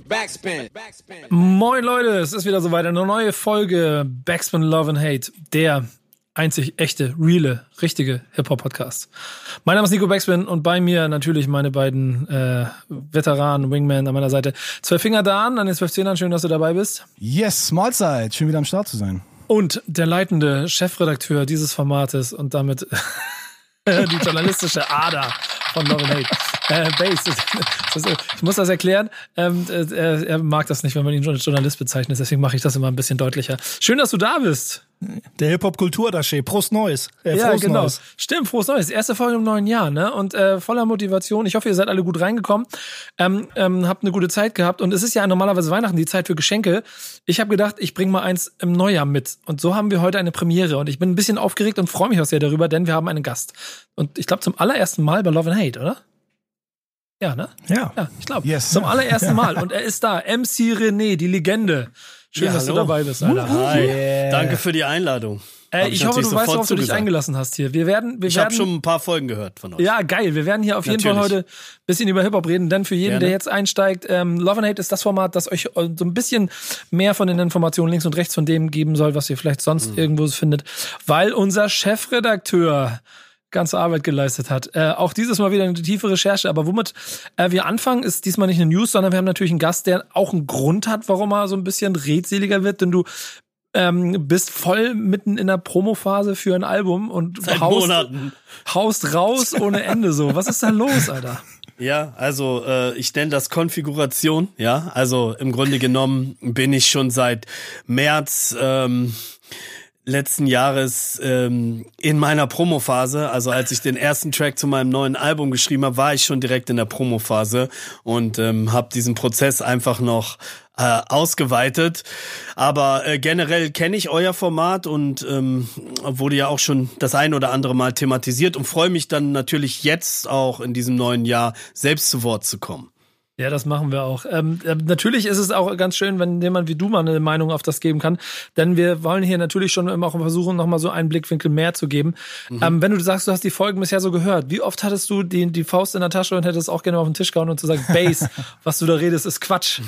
Backspin. Moin Leute, es ist wieder soweit. Eine neue Folge Backspin Love and Hate. Der einzig echte, reale, richtige Hip-Hop-Podcast. Mein Name ist Nico Backspin und bei mir natürlich meine beiden äh, Veteranen, Wingman an meiner Seite. Zwölf Finger da an, an den zwölf Zehnern. Schön, dass du dabei bist. Yes, Mahlzeit. Schön wieder am Start zu sein. Und der leitende Chefredakteur dieses Formates und damit die journalistische Ader von and Hate. Äh, Base. Ich muss das erklären. Ähm, äh, er mag das nicht, wenn man ihn als Journalist bezeichnet. Deswegen mache ich das immer ein bisschen deutlicher. Schön, dass du da bist. Der Hip-Hop-Kultur-Daché. Prost Neues. Äh, ja, genau. Neues. Stimmt, frohes Neues. Erste Folge im neuen Jahr, ne? Und äh, voller Motivation. Ich hoffe, ihr seid alle gut reingekommen. Ähm, ähm, habt eine gute Zeit gehabt. Und es ist ja normalerweise Weihnachten, die Zeit für Geschenke. Ich habe gedacht, ich bringe mal eins im Neujahr mit. Und so haben wir heute eine Premiere. Und ich bin ein bisschen aufgeregt und freue mich auch sehr darüber, denn wir haben einen Gast. Und ich glaube, zum allerersten Mal bei Love and Hate, oder? Ja, ne? Ja. Ja, ich glaube. Yes. Zum allerersten Mal. Und er ist da. MC René, die Legende. Schön, ja, dass hallo. du dabei bist, Alter. Hi. Yeah. Danke für die Einladung. Äh, ich, ich hoffe, du weißt, worauf du dich eingelassen hast hier. Wir werden, wir ich habe schon ein paar Folgen gehört von euch. Ja, geil. Wir werden hier auf jeden Fall heute ein bisschen über Hip-Hop reden. Denn für jeden, Gerne. der jetzt einsteigt, ähm, Love and Hate ist das Format, das euch äh, so ein bisschen mehr von den Informationen links und rechts von dem geben soll, was ihr vielleicht sonst mhm. irgendwo findet. Weil unser Chefredakteur ganze Arbeit geleistet hat. Äh, auch dieses Mal wieder eine tiefe Recherche. Aber womit äh, wir anfangen, ist diesmal nicht eine News, sondern wir haben natürlich einen Gast, der auch einen Grund hat, warum er so ein bisschen redseliger wird. Denn du ähm, bist voll mitten in der Promophase für ein Album und Seit haust, Monaten. haust raus ohne Ende so. Was ist da los, Alter? Ja, also äh, ich nenne das Konfiguration. Ja, also im Grunde genommen bin ich schon seit März ähm, letzten Jahres ähm, in meiner Promophase, also als ich den ersten Track zu meinem neuen Album geschrieben habe, war ich schon direkt in der Promophase und ähm, habe diesen Prozess einfach noch äh, ausgeweitet. Aber äh, generell kenne ich euer Format und ähm, wurde ja auch schon das ein oder andere Mal thematisiert und freue mich dann natürlich jetzt auch in diesem neuen Jahr selbst zu Wort zu kommen. Ja, das machen wir auch. Ähm, äh, natürlich ist es auch ganz schön, wenn jemand wie du mal eine Meinung auf das geben kann, denn wir wollen hier natürlich schon immer auch versuchen, nochmal so einen Blickwinkel mehr zu geben. Mhm. Ähm, wenn du sagst, du hast die Folgen bisher so gehört, wie oft hattest du die, die Faust in der Tasche und hättest auch gerne auf den Tisch gehauen und zu sagen, Base, was du da redest, ist Quatsch?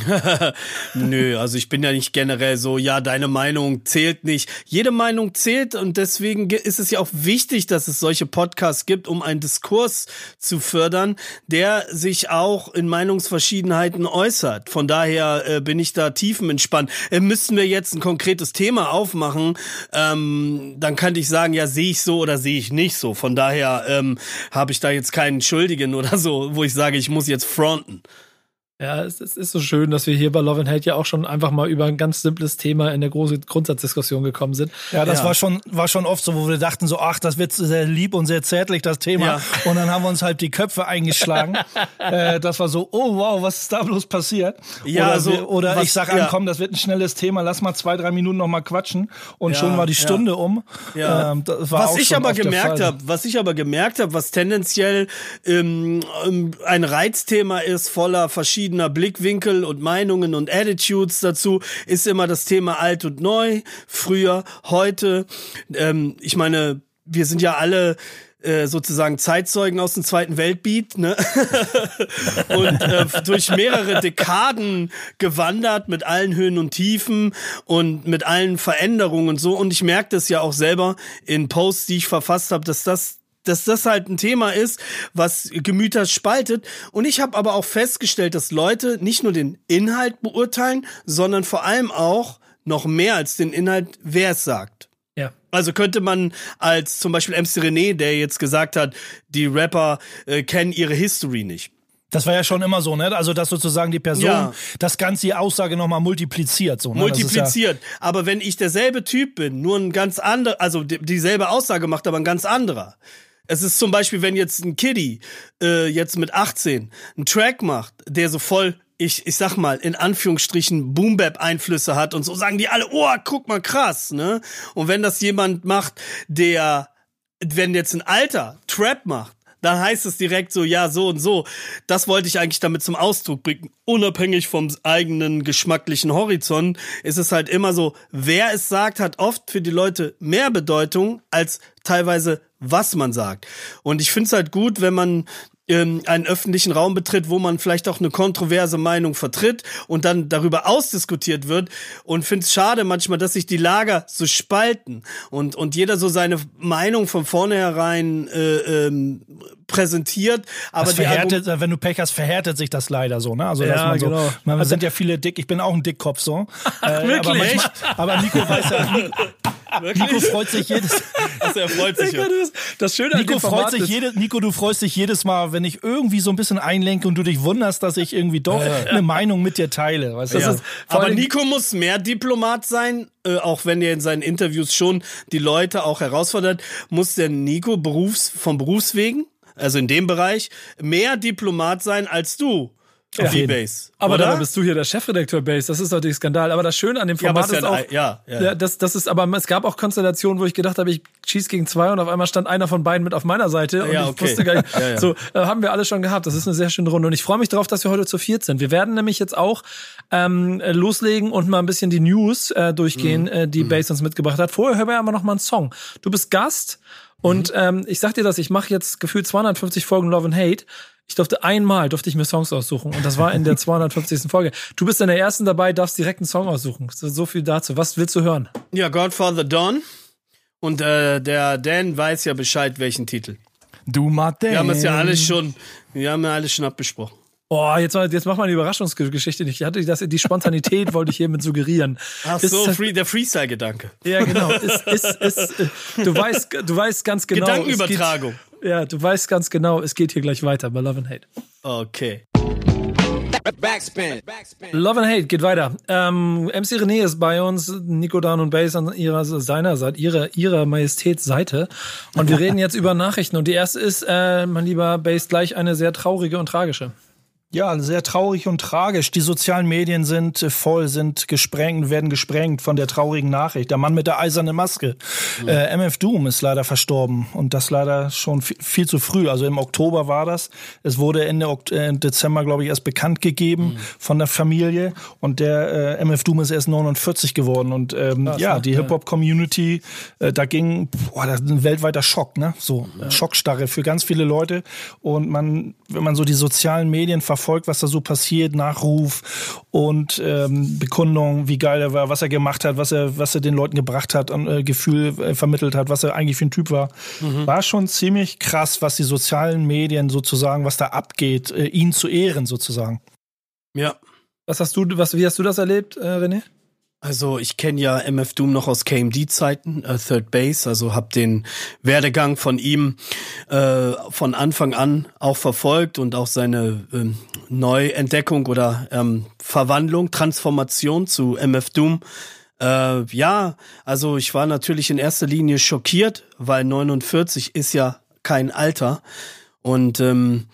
Nö, also ich bin ja nicht generell so, ja, deine Meinung zählt nicht. Jede Meinung zählt und deswegen ist es ja auch wichtig, dass es solche Podcasts gibt, um einen Diskurs zu fördern, der sich auch in Meinungsverschiedenheiten Verschiedenheiten äußert. Von daher äh, bin ich da tiefenentspannt. Äh, müssten wir jetzt ein konkretes Thema aufmachen, ähm, dann könnte ich sagen, ja, sehe ich so oder sehe ich nicht so. Von daher ähm, habe ich da jetzt keinen Schuldigen oder so, wo ich sage, ich muss jetzt fronten. Ja, es, es, ist so schön, dass wir hier bei Love and Hate ja auch schon einfach mal über ein ganz simples Thema in der großen Grundsatzdiskussion gekommen sind. Ja, das ja. war schon war schon oft so, wo wir dachten so, ach, das wird sehr lieb und sehr zärtlich das Thema. Ja. Und dann haben wir uns halt die Köpfe eingeschlagen. äh, das war so, oh wow, was ist da bloß passiert? Ja, oder, so, wir, oder was, ich sag ja. komm, das wird ein schnelles Thema, lass mal zwei drei Minuten noch mal quatschen und schon war die Stunde um. Ja. Ähm, was ich aber gemerkt habe, was ich aber gemerkt habe, was tendenziell ähm, ein Reizthema ist voller verschiedener verschiedener Blickwinkel und Meinungen und Attitudes dazu ist immer das Thema alt und neu, früher, heute. Ähm, ich meine, wir sind ja alle äh, sozusagen Zeitzeugen aus dem Zweiten Weltbeat, ne? und äh, durch mehrere Dekaden gewandert mit allen Höhen und Tiefen und mit allen Veränderungen und so. Und ich merke das ja auch selber in Posts, die ich verfasst habe, dass das dass das halt ein Thema ist, was Gemüter spaltet. Und ich habe aber auch festgestellt, dass Leute nicht nur den Inhalt beurteilen, sondern vor allem auch noch mehr als den Inhalt, wer es sagt. Ja. Also könnte man als zum Beispiel MC René, der jetzt gesagt hat, die Rapper äh, kennen ihre History nicht. Das war ja schon immer so, ne? Also, dass sozusagen die Person ja. das ganze die Aussage nochmal multipliziert, so, ne? Multipliziert. Ja aber wenn ich derselbe Typ bin, nur ein ganz anderer, also dieselbe Aussage macht, aber ein ganz anderer, es ist zum Beispiel, wenn jetzt ein Kiddie äh, jetzt mit 18 einen Track macht, der so voll ich, ich sag mal, in Anführungsstrichen Boom-Bap-Einflüsse hat und so sagen die alle, oh, guck mal, krass, ne? Und wenn das jemand macht, der, wenn jetzt ein alter Trap macht, dann heißt es direkt so, ja, so und so. Das wollte ich eigentlich damit zum Ausdruck bringen. Unabhängig vom eigenen geschmacklichen Horizont ist es halt immer so, wer es sagt, hat oft für die Leute mehr Bedeutung als teilweise, was man sagt. Und ich finde es halt gut, wenn man ähm, einen öffentlichen Raum betritt, wo man vielleicht auch eine kontroverse Meinung vertritt und dann darüber ausdiskutiert wird und finde es schade manchmal, dass sich die Lager so spalten und, und jeder so seine Meinung von vornherein äh, ähm, präsentiert. Aber verhärtet, wenn du Pech hast, verhärtet sich das leider so. Ne? Also ja, dass man so, genau. man also, sind ja viele dick. Ich bin auch ein Dickkopf so. Ach, äh, aber, manchmal, aber Nico weiß ja, Nico freut sich jedes. Also er freut sich. Ja. Das Schöne Nico freut sich jedes. Nico, du freust dich jedes Mal, wenn ich irgendwie so ein bisschen einlenke und du dich wunderst, dass ich irgendwie doch ja. eine Meinung mit dir teile. Weißt du? Ja. Aber Nico muss mehr Diplomat sein, äh, auch wenn er in seinen Interviews schon die Leute auch herausfordert. Muss der Nico Berufs vom Berufswegen also in dem Bereich, mehr Diplomat sein als du. Ja. Die Base. Aber oder? dann bist du hier der Chefredakteur Base. Das ist natürlich Skandal. Aber das Schöne an dem Format ja, ist auch, ja, ja, ja, das, das ist, aber es gab auch Konstellationen, wo ich gedacht habe, ich schieß gegen zwei und auf einmal stand einer von beiden mit auf meiner Seite und ja, okay. ich wusste gar nicht. ja, ja. So äh, haben wir alle schon gehabt. Das ist eine sehr schöne Runde und ich freue mich darauf, dass wir heute zu viert sind. Wir werden nämlich jetzt auch ähm, loslegen und mal ein bisschen die News äh, durchgehen, mhm. äh, die mhm. Base uns mitgebracht hat. Vorher hören wir aber noch mal einen Song. Du bist Gast. Und mhm. ähm, ich sag dir das, ich mache jetzt gefühlt 250 Folgen Love and Hate. Ich durfte einmal, durfte ich mir Songs aussuchen und das war in der 250. Folge. Du bist in der ersten dabei, darfst direkt einen Song aussuchen. So, viel dazu. Was willst du hören? Ja, Godfather Dawn. Und äh, der Dan weiß ja Bescheid, welchen Titel. Du Martin. Wir haben es ja alles schon, wir haben ja alles schon abbesprochen. Oh, jetzt, jetzt mach mal eine Überraschungsgeschichte nicht. Ich hatte das, die Spontanität wollte ich hiermit suggerieren. Ach so, ist, free, der Freestyle-Gedanke. Ja, genau. Ist, ist, ist, du, weißt, du weißt ganz genau. Gedankenübertragung. Geht, ja, du weißt ganz genau, es geht hier gleich weiter bei Love and Hate. Okay. Backspin. Love and Hate geht weiter. Ähm, MC René ist bei uns, Nico Dan und Bass an ihrer seiner Seite, ihrer, ihrer Majestät Seite. Und wir reden jetzt über Nachrichten. Und die erste ist, äh, mein lieber Bass, gleich eine sehr traurige und tragische. Ja, sehr traurig und tragisch. Die sozialen Medien sind äh, voll, sind gesprengt, werden gesprengt von der traurigen Nachricht. Der Mann mit der eisernen Maske. Mhm. Äh, MF Doom ist leider verstorben und das leider schon viel, viel, zu früh. Also im Oktober war das. Es wurde Ende Ok äh, Dezember, glaube ich, erst bekannt gegeben mhm. von der Familie und der äh, MF Doom ist erst 49 geworden und ähm, Krass, ja, die Hip Hop Community, äh, da ging, boah, das ist ein weltweiter Schock, ne? So ja. Schockstarre für ganz viele Leute und man, wenn man so die sozialen Medien verfolgt verfolgt, was da so passiert, Nachruf und ähm, Bekundung, wie geil er war, was er gemacht hat, was er, was er den Leuten gebracht hat, an äh, Gefühl äh, vermittelt hat, was er eigentlich für ein Typ war. Mhm. War schon ziemlich krass, was die sozialen Medien sozusagen, was da abgeht, äh, ihn zu ehren sozusagen. Ja. Was hast du, was, wie hast du das erlebt, äh, René? Also ich kenne ja MF Doom noch aus KMD-Zeiten, äh, Third Base, also habe den Werdegang von ihm äh, von Anfang an auch verfolgt und auch seine ähm, Neuentdeckung oder ähm, Verwandlung, Transformation zu MF Doom. Äh, ja, also ich war natürlich in erster Linie schockiert, weil 49 ist ja kein Alter und ähm,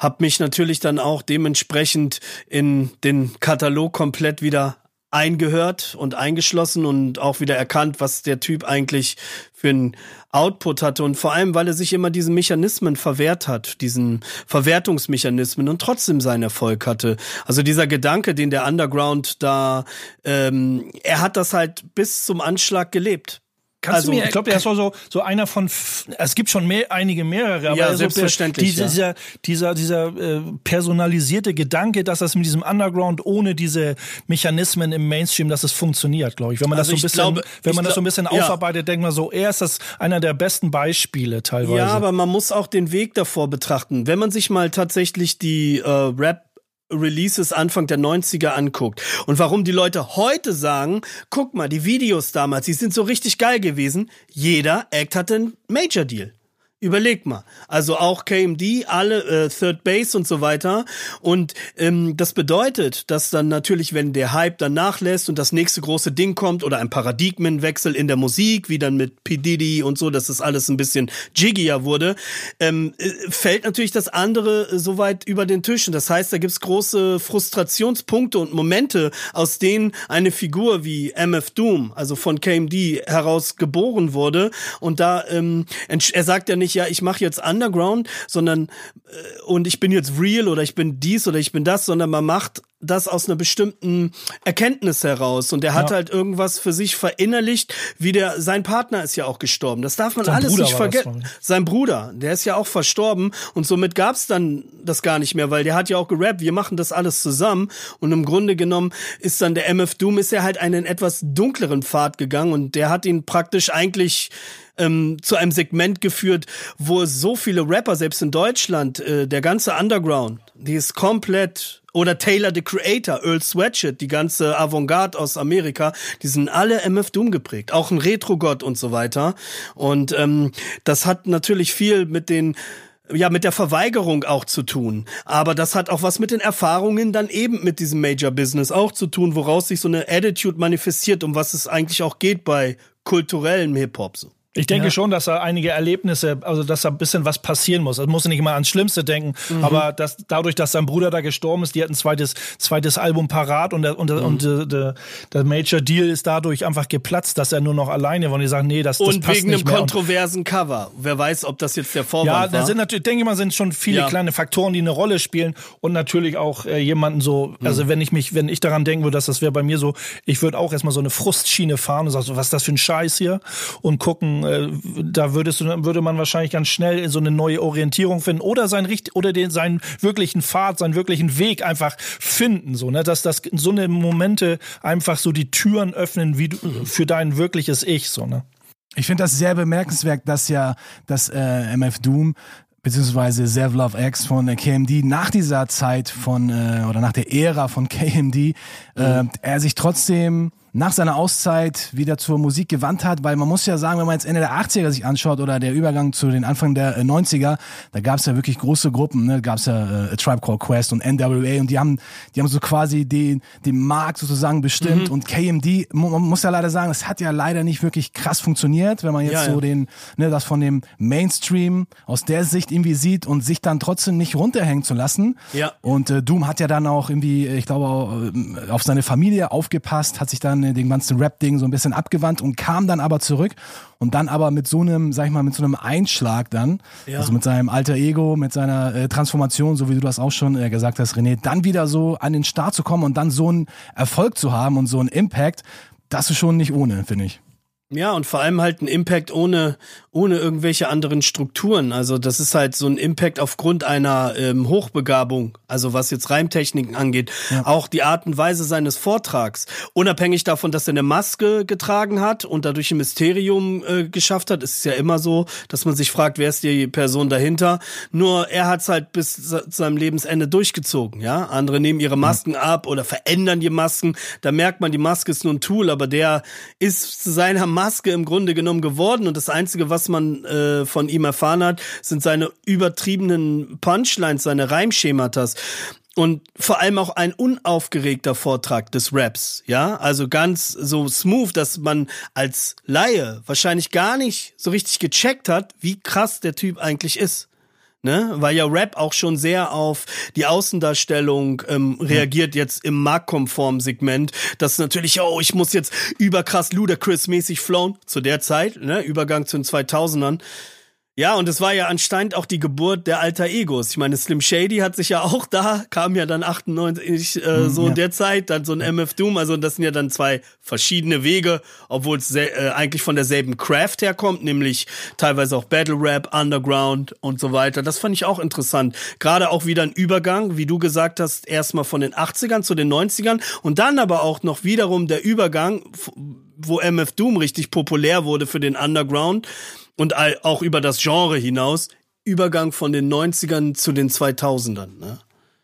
habe mich natürlich dann auch dementsprechend in den Katalog komplett wieder eingehört und eingeschlossen und auch wieder erkannt, was der Typ eigentlich für einen Output hatte und vor allem, weil er sich immer diesen Mechanismen verwehrt hat, diesen Verwertungsmechanismen und trotzdem seinen Erfolg hatte. Also dieser Gedanke, den der Underground da, ähm, er hat das halt bis zum Anschlag gelebt. Kannst also, mir, ich glaube, er ist so, so einer von, es gibt schon mehr, einige mehrere, aber ja, selbstverständlich, so, dieser, ja. dieser, dieser äh, personalisierte Gedanke, dass das mit diesem Underground ohne diese Mechanismen im Mainstream, dass es funktioniert, glaube ich. Wenn man also das so ein bisschen, glaube, wenn man das so ein bisschen ja. aufarbeitet, denkt man so, er ist das einer der besten Beispiele teilweise. Ja, aber man muss auch den Weg davor betrachten. Wenn man sich mal tatsächlich die äh, Rap Releases Anfang der 90er anguckt und warum die Leute heute sagen, guck mal, die Videos damals, die sind so richtig geil gewesen, jeder Act hatte einen Major Deal. Überleg mal. Also auch KMD, alle äh, Third Base und so weiter. Und ähm, das bedeutet, dass dann natürlich, wenn der Hype dann nachlässt und das nächste große Ding kommt oder ein Paradigmenwechsel in der Musik, wie dann mit P. Diddy und so, dass das alles ein bisschen jiggier wurde, ähm, äh, fällt natürlich das andere so weit über den Tisch. Und das heißt, da gibt's große Frustrationspunkte und Momente, aus denen eine Figur wie MF Doom, also von KMD, heraus geboren wurde. Und da, ähm, er sagt ja nicht, ja, ich mache jetzt Underground, sondern äh, und ich bin jetzt real oder ich bin dies oder ich bin das, sondern man macht das aus einer bestimmten Erkenntnis heraus und er hat ja. halt irgendwas für sich verinnerlicht, wie der sein Partner ist ja auch gestorben. Das darf man sein alles Bruder nicht vergessen. Sein Bruder, der ist ja auch verstorben und somit gab's dann das gar nicht mehr, weil der hat ja auch gerappt, wir machen das alles zusammen und im Grunde genommen ist dann der MF Doom ist er halt einen etwas dunkleren Pfad gegangen und der hat ihn praktisch eigentlich ähm, zu einem Segment geführt, wo so viele Rapper, selbst in Deutschland, äh, der ganze Underground, die ist komplett oder Taylor the Creator, Earl Sweatshirt, die ganze Avantgarde aus Amerika, die sind alle MF Doom geprägt, auch ein Retro-Gott und so weiter. Und ähm, das hat natürlich viel mit den ja, mit der Verweigerung auch zu tun. Aber das hat auch was mit den Erfahrungen dann eben mit diesem Major Business auch zu tun, woraus sich so eine Attitude manifestiert, um was es eigentlich auch geht bei kulturellem Hip-Hop. So. Ich denke ja. schon, dass da einige Erlebnisse, also dass da ein bisschen was passieren muss. Es muss nicht immer ans Schlimmste denken, mhm. aber dass, dadurch, dass sein Bruder da gestorben ist, die hat ein zweites, zweites Album parat und, der, und, mhm. und der, der, der Major Deal ist dadurch einfach geplatzt, dass er nur noch alleine war und die sagen, nee, das, das und passt nicht mehr. Und wegen einem kontroversen Cover. Wer weiß, ob das jetzt der Vorwand ja, war. Ja, da sind natürlich, denke ich mal, sind schon viele ja. kleine Faktoren, die eine Rolle spielen und natürlich auch äh, jemanden so, mhm. also wenn ich mich, wenn ich daran denken würde, dass das wäre bei mir so, ich würde auch erstmal so eine Frustschiene fahren und sagen, so, was ist das für ein Scheiß hier und gucken, äh, da würdest du, würde man wahrscheinlich ganz schnell so eine neue Orientierung finden oder sein oder den seinen wirklichen Pfad, seinen wirklichen Weg einfach finden, so ne, dass das so eine Momente einfach so die Türen öffnen wie du, für dein wirkliches Ich, so ne. Ich finde das sehr bemerkenswert, dass ja das äh, MF Doom beziehungsweise Zev Love X von äh, KMD nach dieser Zeit von äh, oder nach der Ära von KMD äh, mhm. er sich trotzdem nach seiner Auszeit wieder zur Musik gewandt hat, weil man muss ja sagen, wenn man jetzt Ende der 80er sich anschaut oder der Übergang zu den Anfang der 90er, äh, da gab es ja wirklich große Gruppen, ne? gab es ja äh, Tribe Called Quest und NWA und die haben, die haben so quasi den, den Markt sozusagen bestimmt mhm. und KMD, man muss ja leider sagen, es hat ja leider nicht wirklich krass funktioniert, wenn man jetzt ja, so ja. den, ne, das von dem Mainstream aus der Sicht irgendwie sieht und sich dann trotzdem nicht runterhängen zu lassen. Ja. Und äh, Doom hat ja dann auch irgendwie, ich glaube, äh, auf seine Familie aufgepasst, hat sich dann dem ganzen Rap-Ding so ein bisschen abgewandt und kam dann aber zurück und dann aber mit so einem, sag ich mal, mit so einem Einschlag dann, ja. also mit seinem alter Ego, mit seiner äh, Transformation, so wie du das auch schon äh, gesagt hast, René, dann wieder so an den Start zu kommen und dann so einen Erfolg zu haben und so einen Impact, das ist schon nicht ohne, finde ich. Ja, und vor allem halt ein Impact ohne, ohne irgendwelche anderen Strukturen. Also das ist halt so ein Impact aufgrund einer ähm, Hochbegabung, also was jetzt Reimtechniken angeht. Ja. Auch die Art und Weise seines Vortrags. Unabhängig davon, dass er eine Maske getragen hat und dadurch ein Mysterium äh, geschafft hat, ist es ja immer so, dass man sich fragt, wer ist die Person dahinter. Nur er hat es halt bis zu seinem Lebensende durchgezogen. Ja, Andere nehmen ihre Masken mhm. ab oder verändern die Masken. Da merkt man, die Maske ist nur ein Tool, aber der ist zu seiner Maske im Grunde genommen geworden und das Einzige, was man äh, von ihm erfahren hat, sind seine übertriebenen Punchlines, seine Reimschematas und vor allem auch ein unaufgeregter Vortrag des Raps, ja, also ganz so smooth, dass man als Laie wahrscheinlich gar nicht so richtig gecheckt hat, wie krass der Typ eigentlich ist ne? Weil ja Rap auch schon sehr auf die Außendarstellung ähm, reagiert, jetzt im marktkonformen Segment. Das ist natürlich, oh, ich muss jetzt überkrass Ludacris-mäßig flown zu der Zeit, ne? Übergang zu den 2000ern. Ja, und es war ja anscheinend auch die Geburt der alter Egos. Ich meine, Slim Shady hat sich ja auch da, kam ja dann 98 äh, mhm, so ja. in der Zeit, dann so ein MF Doom, also das sind ja dann zwei verschiedene Wege, obwohl es äh, eigentlich von derselben Craft herkommt, nämlich teilweise auch Battle Rap, Underground und so weiter. Das fand ich auch interessant. Gerade auch wieder ein Übergang, wie du gesagt hast, erstmal von den 80ern zu den 90ern und dann aber auch noch wiederum der Übergang, wo MF Doom richtig populär wurde für den Underground und auch über das Genre hinaus, Übergang von den 90ern zu den 2000ern. Ne?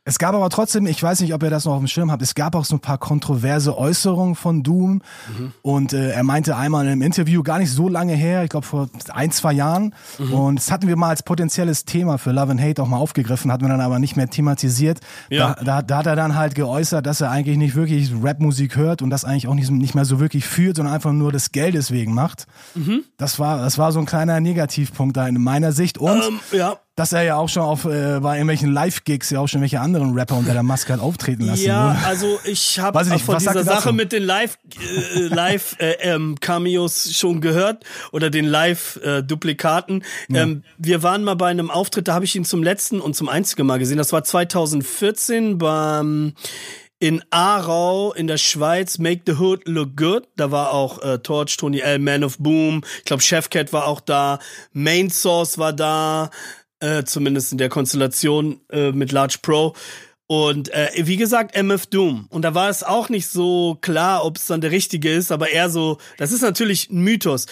Es gab aber trotzdem, ich weiß nicht, ob ihr das noch auf dem Schirm habt, es gab auch so ein paar kontroverse Äußerungen von Doom. Mhm. Und äh, er meinte einmal in einem Interview, gar nicht so lange her, ich glaube vor ein, zwei Jahren. Mhm. Und das hatten wir mal als potenzielles Thema für Love and Hate auch mal aufgegriffen, hatten wir dann aber nicht mehr thematisiert. Ja. Da, da, da hat er dann halt geäußert, dass er eigentlich nicht wirklich Rapmusik hört und das eigentlich auch nicht, nicht mehr so wirklich führt, sondern einfach nur des Geldes wegen macht. Mhm. Das, war, das war so ein kleiner Negativpunkt da in meiner Sicht. Und ähm, ja dass er ja auch schon auf äh, bei irgendwelchen Live-Gigs ja auch schon welche anderen Rapper unter der Maske hat auftreten lassen. Ja, ne? also ich habe von dieser Sache mit den Live äh, Live äh, ähm, Cameos schon gehört oder den Live äh. Ja. Ähm, wir waren mal bei einem Auftritt, da habe ich ihn zum letzten und zum einzigen Mal gesehen. Das war 2014 beim in Aarau in der Schweiz Make the Hood Look Good. Da war auch äh, Torch, Tony L, Man of Boom. Ich glaube, Chefcat war auch da. Main Source war da. Äh, zumindest in der Konstellation äh, mit Large Pro. Und äh, wie gesagt, MF Doom. Und da war es auch nicht so klar, ob es dann der richtige ist, aber eher so, das ist natürlich ein Mythos.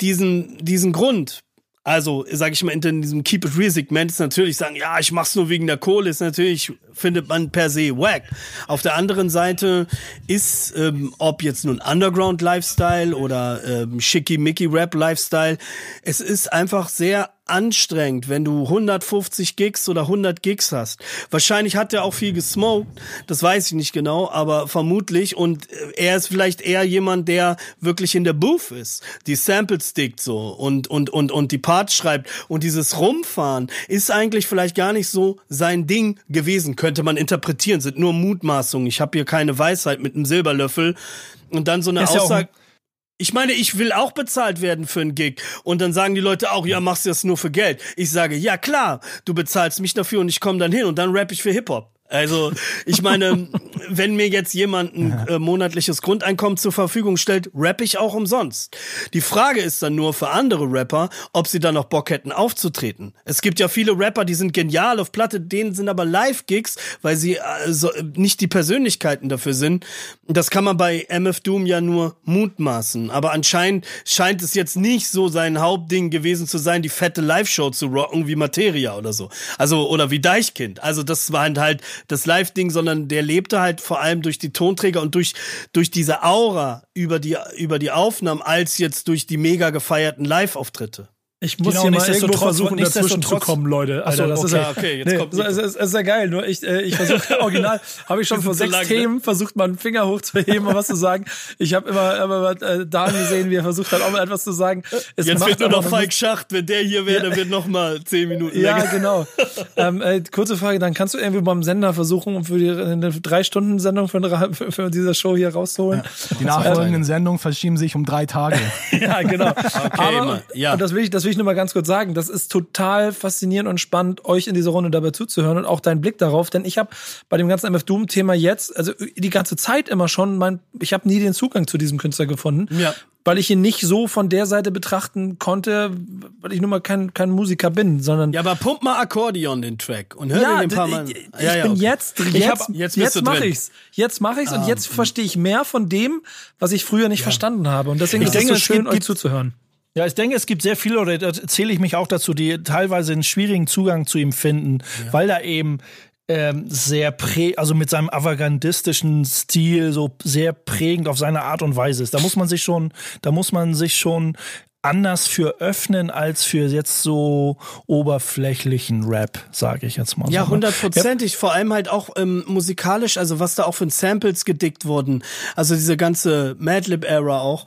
Diesen, diesen Grund, also, sage ich mal, in diesem Keep It Real Segment ist natürlich sagen, ja, ich mach's nur wegen der Kohle, ist natürlich, findet man per se wack. Auf der anderen Seite ist, ähm, ob jetzt nun Underground Lifestyle oder ähm, Mickey Rap Lifestyle, es ist einfach sehr anstrengend, wenn du 150 Gigs oder 100 Gigs hast. Wahrscheinlich hat er auch viel gesmoked, das weiß ich nicht genau, aber vermutlich und äh, er ist vielleicht eher jemand, der wirklich in der Booth ist, die Samples stickt so und und und und die Parts schreibt und dieses Rumfahren ist eigentlich vielleicht gar nicht so sein Ding gewesen, könnte man interpretieren, sind nur Mutmaßungen. Ich habe hier keine Weisheit mit einem Silberlöffel und dann so eine Aussage ich meine, ich will auch bezahlt werden für einen Gig. Und dann sagen die Leute auch, ja, machst du das nur für Geld. Ich sage, ja klar, du bezahlst mich dafür und ich komme dann hin und dann rap ich für Hip-Hop. Also ich meine, wenn mir jetzt jemand ein äh, monatliches Grundeinkommen zur Verfügung stellt, rappe ich auch umsonst. Die Frage ist dann nur für andere Rapper, ob sie dann noch Bock hätten aufzutreten. Es gibt ja viele Rapper, die sind genial auf Platte, denen sind aber Live-Gigs, weil sie also nicht die Persönlichkeiten dafür sind. Das kann man bei MF Doom ja nur mutmaßen. Aber anscheinend scheint es jetzt nicht so sein Hauptding gewesen zu sein, die fette Live-Show zu rocken wie Materia oder so. Also, oder wie Deichkind. Also das waren halt das Live-Ding, sondern der lebte halt vor allem durch die Tonträger und durch, durch diese Aura über die, über die Aufnahmen als jetzt durch die mega gefeierten Live-Auftritte. Ich muss genau, hier mal irgendwo versuchen, dazwischen zu kommen, Leute. Alter, das okay, ist ja, okay, jetzt nee, kommt das ist, ist ja geil. Nur ich, äh, ich versuche original, habe ich schon vor sechs lang, Themen ne? versucht, mal einen Finger hochzuheben und was zu sagen. Ich habe immer, immer äh, Dan gesehen, wie er versucht hat, auch mal etwas zu sagen. Es jetzt wird nur noch Falk Schacht. Wenn der hier wäre, dann wird noch mal zehn Minuten länger. Ja, genau. ähm, äh, kurze Frage, dann kannst du irgendwie beim Sender versuchen, um für die eine drei Stunden Sendung für, für, für diese Show hier rauszuholen. Ja. Die nachfolgenden Sendungen verschieben sich um drei Tage. ja, genau. Okay, Aber, ja. Und das will ich, das will ich nur mal ganz kurz sagen. Das ist total faszinierend und spannend, euch in dieser Runde dabei zuzuhören und auch deinen Blick darauf. Denn ich habe bei dem ganzen MF Doom-Thema jetzt, also die ganze Zeit immer schon, mein, ich habe nie den Zugang zu diesem Künstler gefunden. Ja weil ich ihn nicht so von der Seite betrachten konnte, weil ich nun mal kein, kein Musiker bin, sondern. Ja, aber pump mal Akkordeon den Track und hör ja, den ein paar Mal. Ich, ich ja, ja, bin okay. jetzt, jetzt, hab, jetzt, jetzt mache ich's. Jetzt mache ich's ah, und jetzt verstehe ich mehr von dem, was ich früher nicht ja. verstanden habe. Und deswegen ich ist es so schön, euch zuzuhören. Ja, ich denke, es gibt sehr viele, oder da zähle ich mich auch dazu, die teilweise einen schwierigen Zugang zu ihm finden, ja. weil da eben ähm, sehr prä, also mit seinem avantgardistischen Stil so sehr prägend auf seine Art und Weise ist. Da muss man sich schon, da muss man sich schon anders für öffnen als für jetzt so oberflächlichen Rap, sage ich jetzt mal. Ja, hundertprozentig. Ja. Vor allem halt auch ähm, musikalisch, also was da auch für Samples gedickt wurden. Also diese ganze Madlib-Era auch.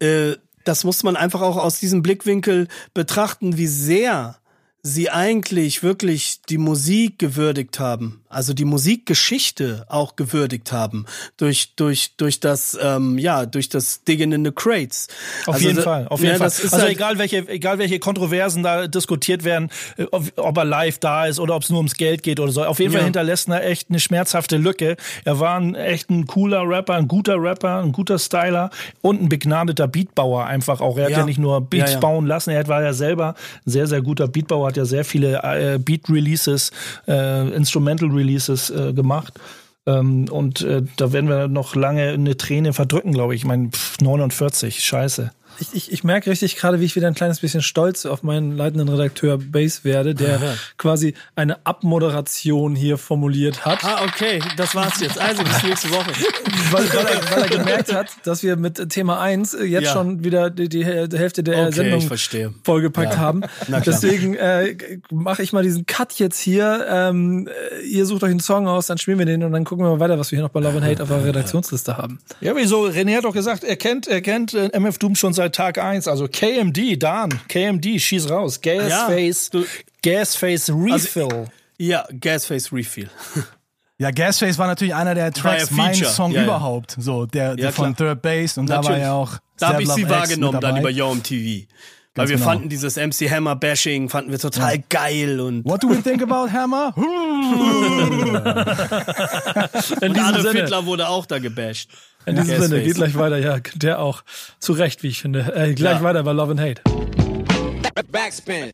Äh, das muss man einfach auch aus diesem Blickwinkel betrachten, wie sehr sie eigentlich wirklich die Musik gewürdigt haben, also die Musikgeschichte auch gewürdigt haben durch durch durch das ähm, ja durch das Digging in the Crates. Auf also jeden Fall, auf jeden ja, Fall. also halt egal welche egal welche Kontroversen da diskutiert werden, äh, ob, ob, er live da ist oder ob es nur ums Geld geht oder so. Auf jeden ja. Fall hinterlässt er echt eine schmerzhafte Lücke. Er war ein echt ein cooler Rapper, ein guter Rapper, ein guter Styler und ein begnadeter Beatbauer einfach auch. Er hat ja, ja nicht nur Beats bauen lassen, er war ja selber ein sehr sehr guter Beatbauer hat ja sehr viele äh, Beat-Releases, äh, Instrumental-Releases äh, gemacht. Ähm, und äh, da werden wir noch lange eine Träne verdrücken, glaube ich. Ich meine, 49, scheiße ich, ich, ich merke richtig gerade, wie ich wieder ein kleines bisschen stolz auf meinen leitenden Redakteur Base werde, der Aha. quasi eine Abmoderation hier formuliert hat. Ah, okay, das war's jetzt. Also bis nächste Woche. weil, weil, er, weil er gemerkt hat, dass wir mit Thema 1 jetzt ja. schon wieder die, die Hälfte der okay, Sendung vollgepackt ja. haben. Deswegen äh, mache ich mal diesen Cut jetzt hier. Ähm, ihr sucht euch einen Song aus, dann spielen wir den und dann gucken wir mal weiter, was wir hier noch bei Love and Hate auf der Redaktionsliste haben. Ja, wieso? René hat doch gesagt, er kennt, er kennt äh, MF Doom schon seit seit Tag 1. Also KMD, Dan, KMD, schieß raus. Gasface, ja, Gasface Refill. Also, ja, Gasface Refill. Ja, Gasface war natürlich einer der Tracks, ja mein Song ja, überhaupt. So, der, der von Third Base und natürlich. da war ja auch. Da habe ich sie wahrgenommen dann über Yo TV. Weil wir genau. fanden dieses MC Hammer Bashing fanden wir total ja. geil und What do we think about Hammer? In Und Adolf Sinne. Hitler wurde auch da gebasht. In diesem Sinne, geht gleich weiter, ja, der auch. Zu Recht, wie ich finde. Äh, gleich ja. weiter bei Love and Hate. Backspin.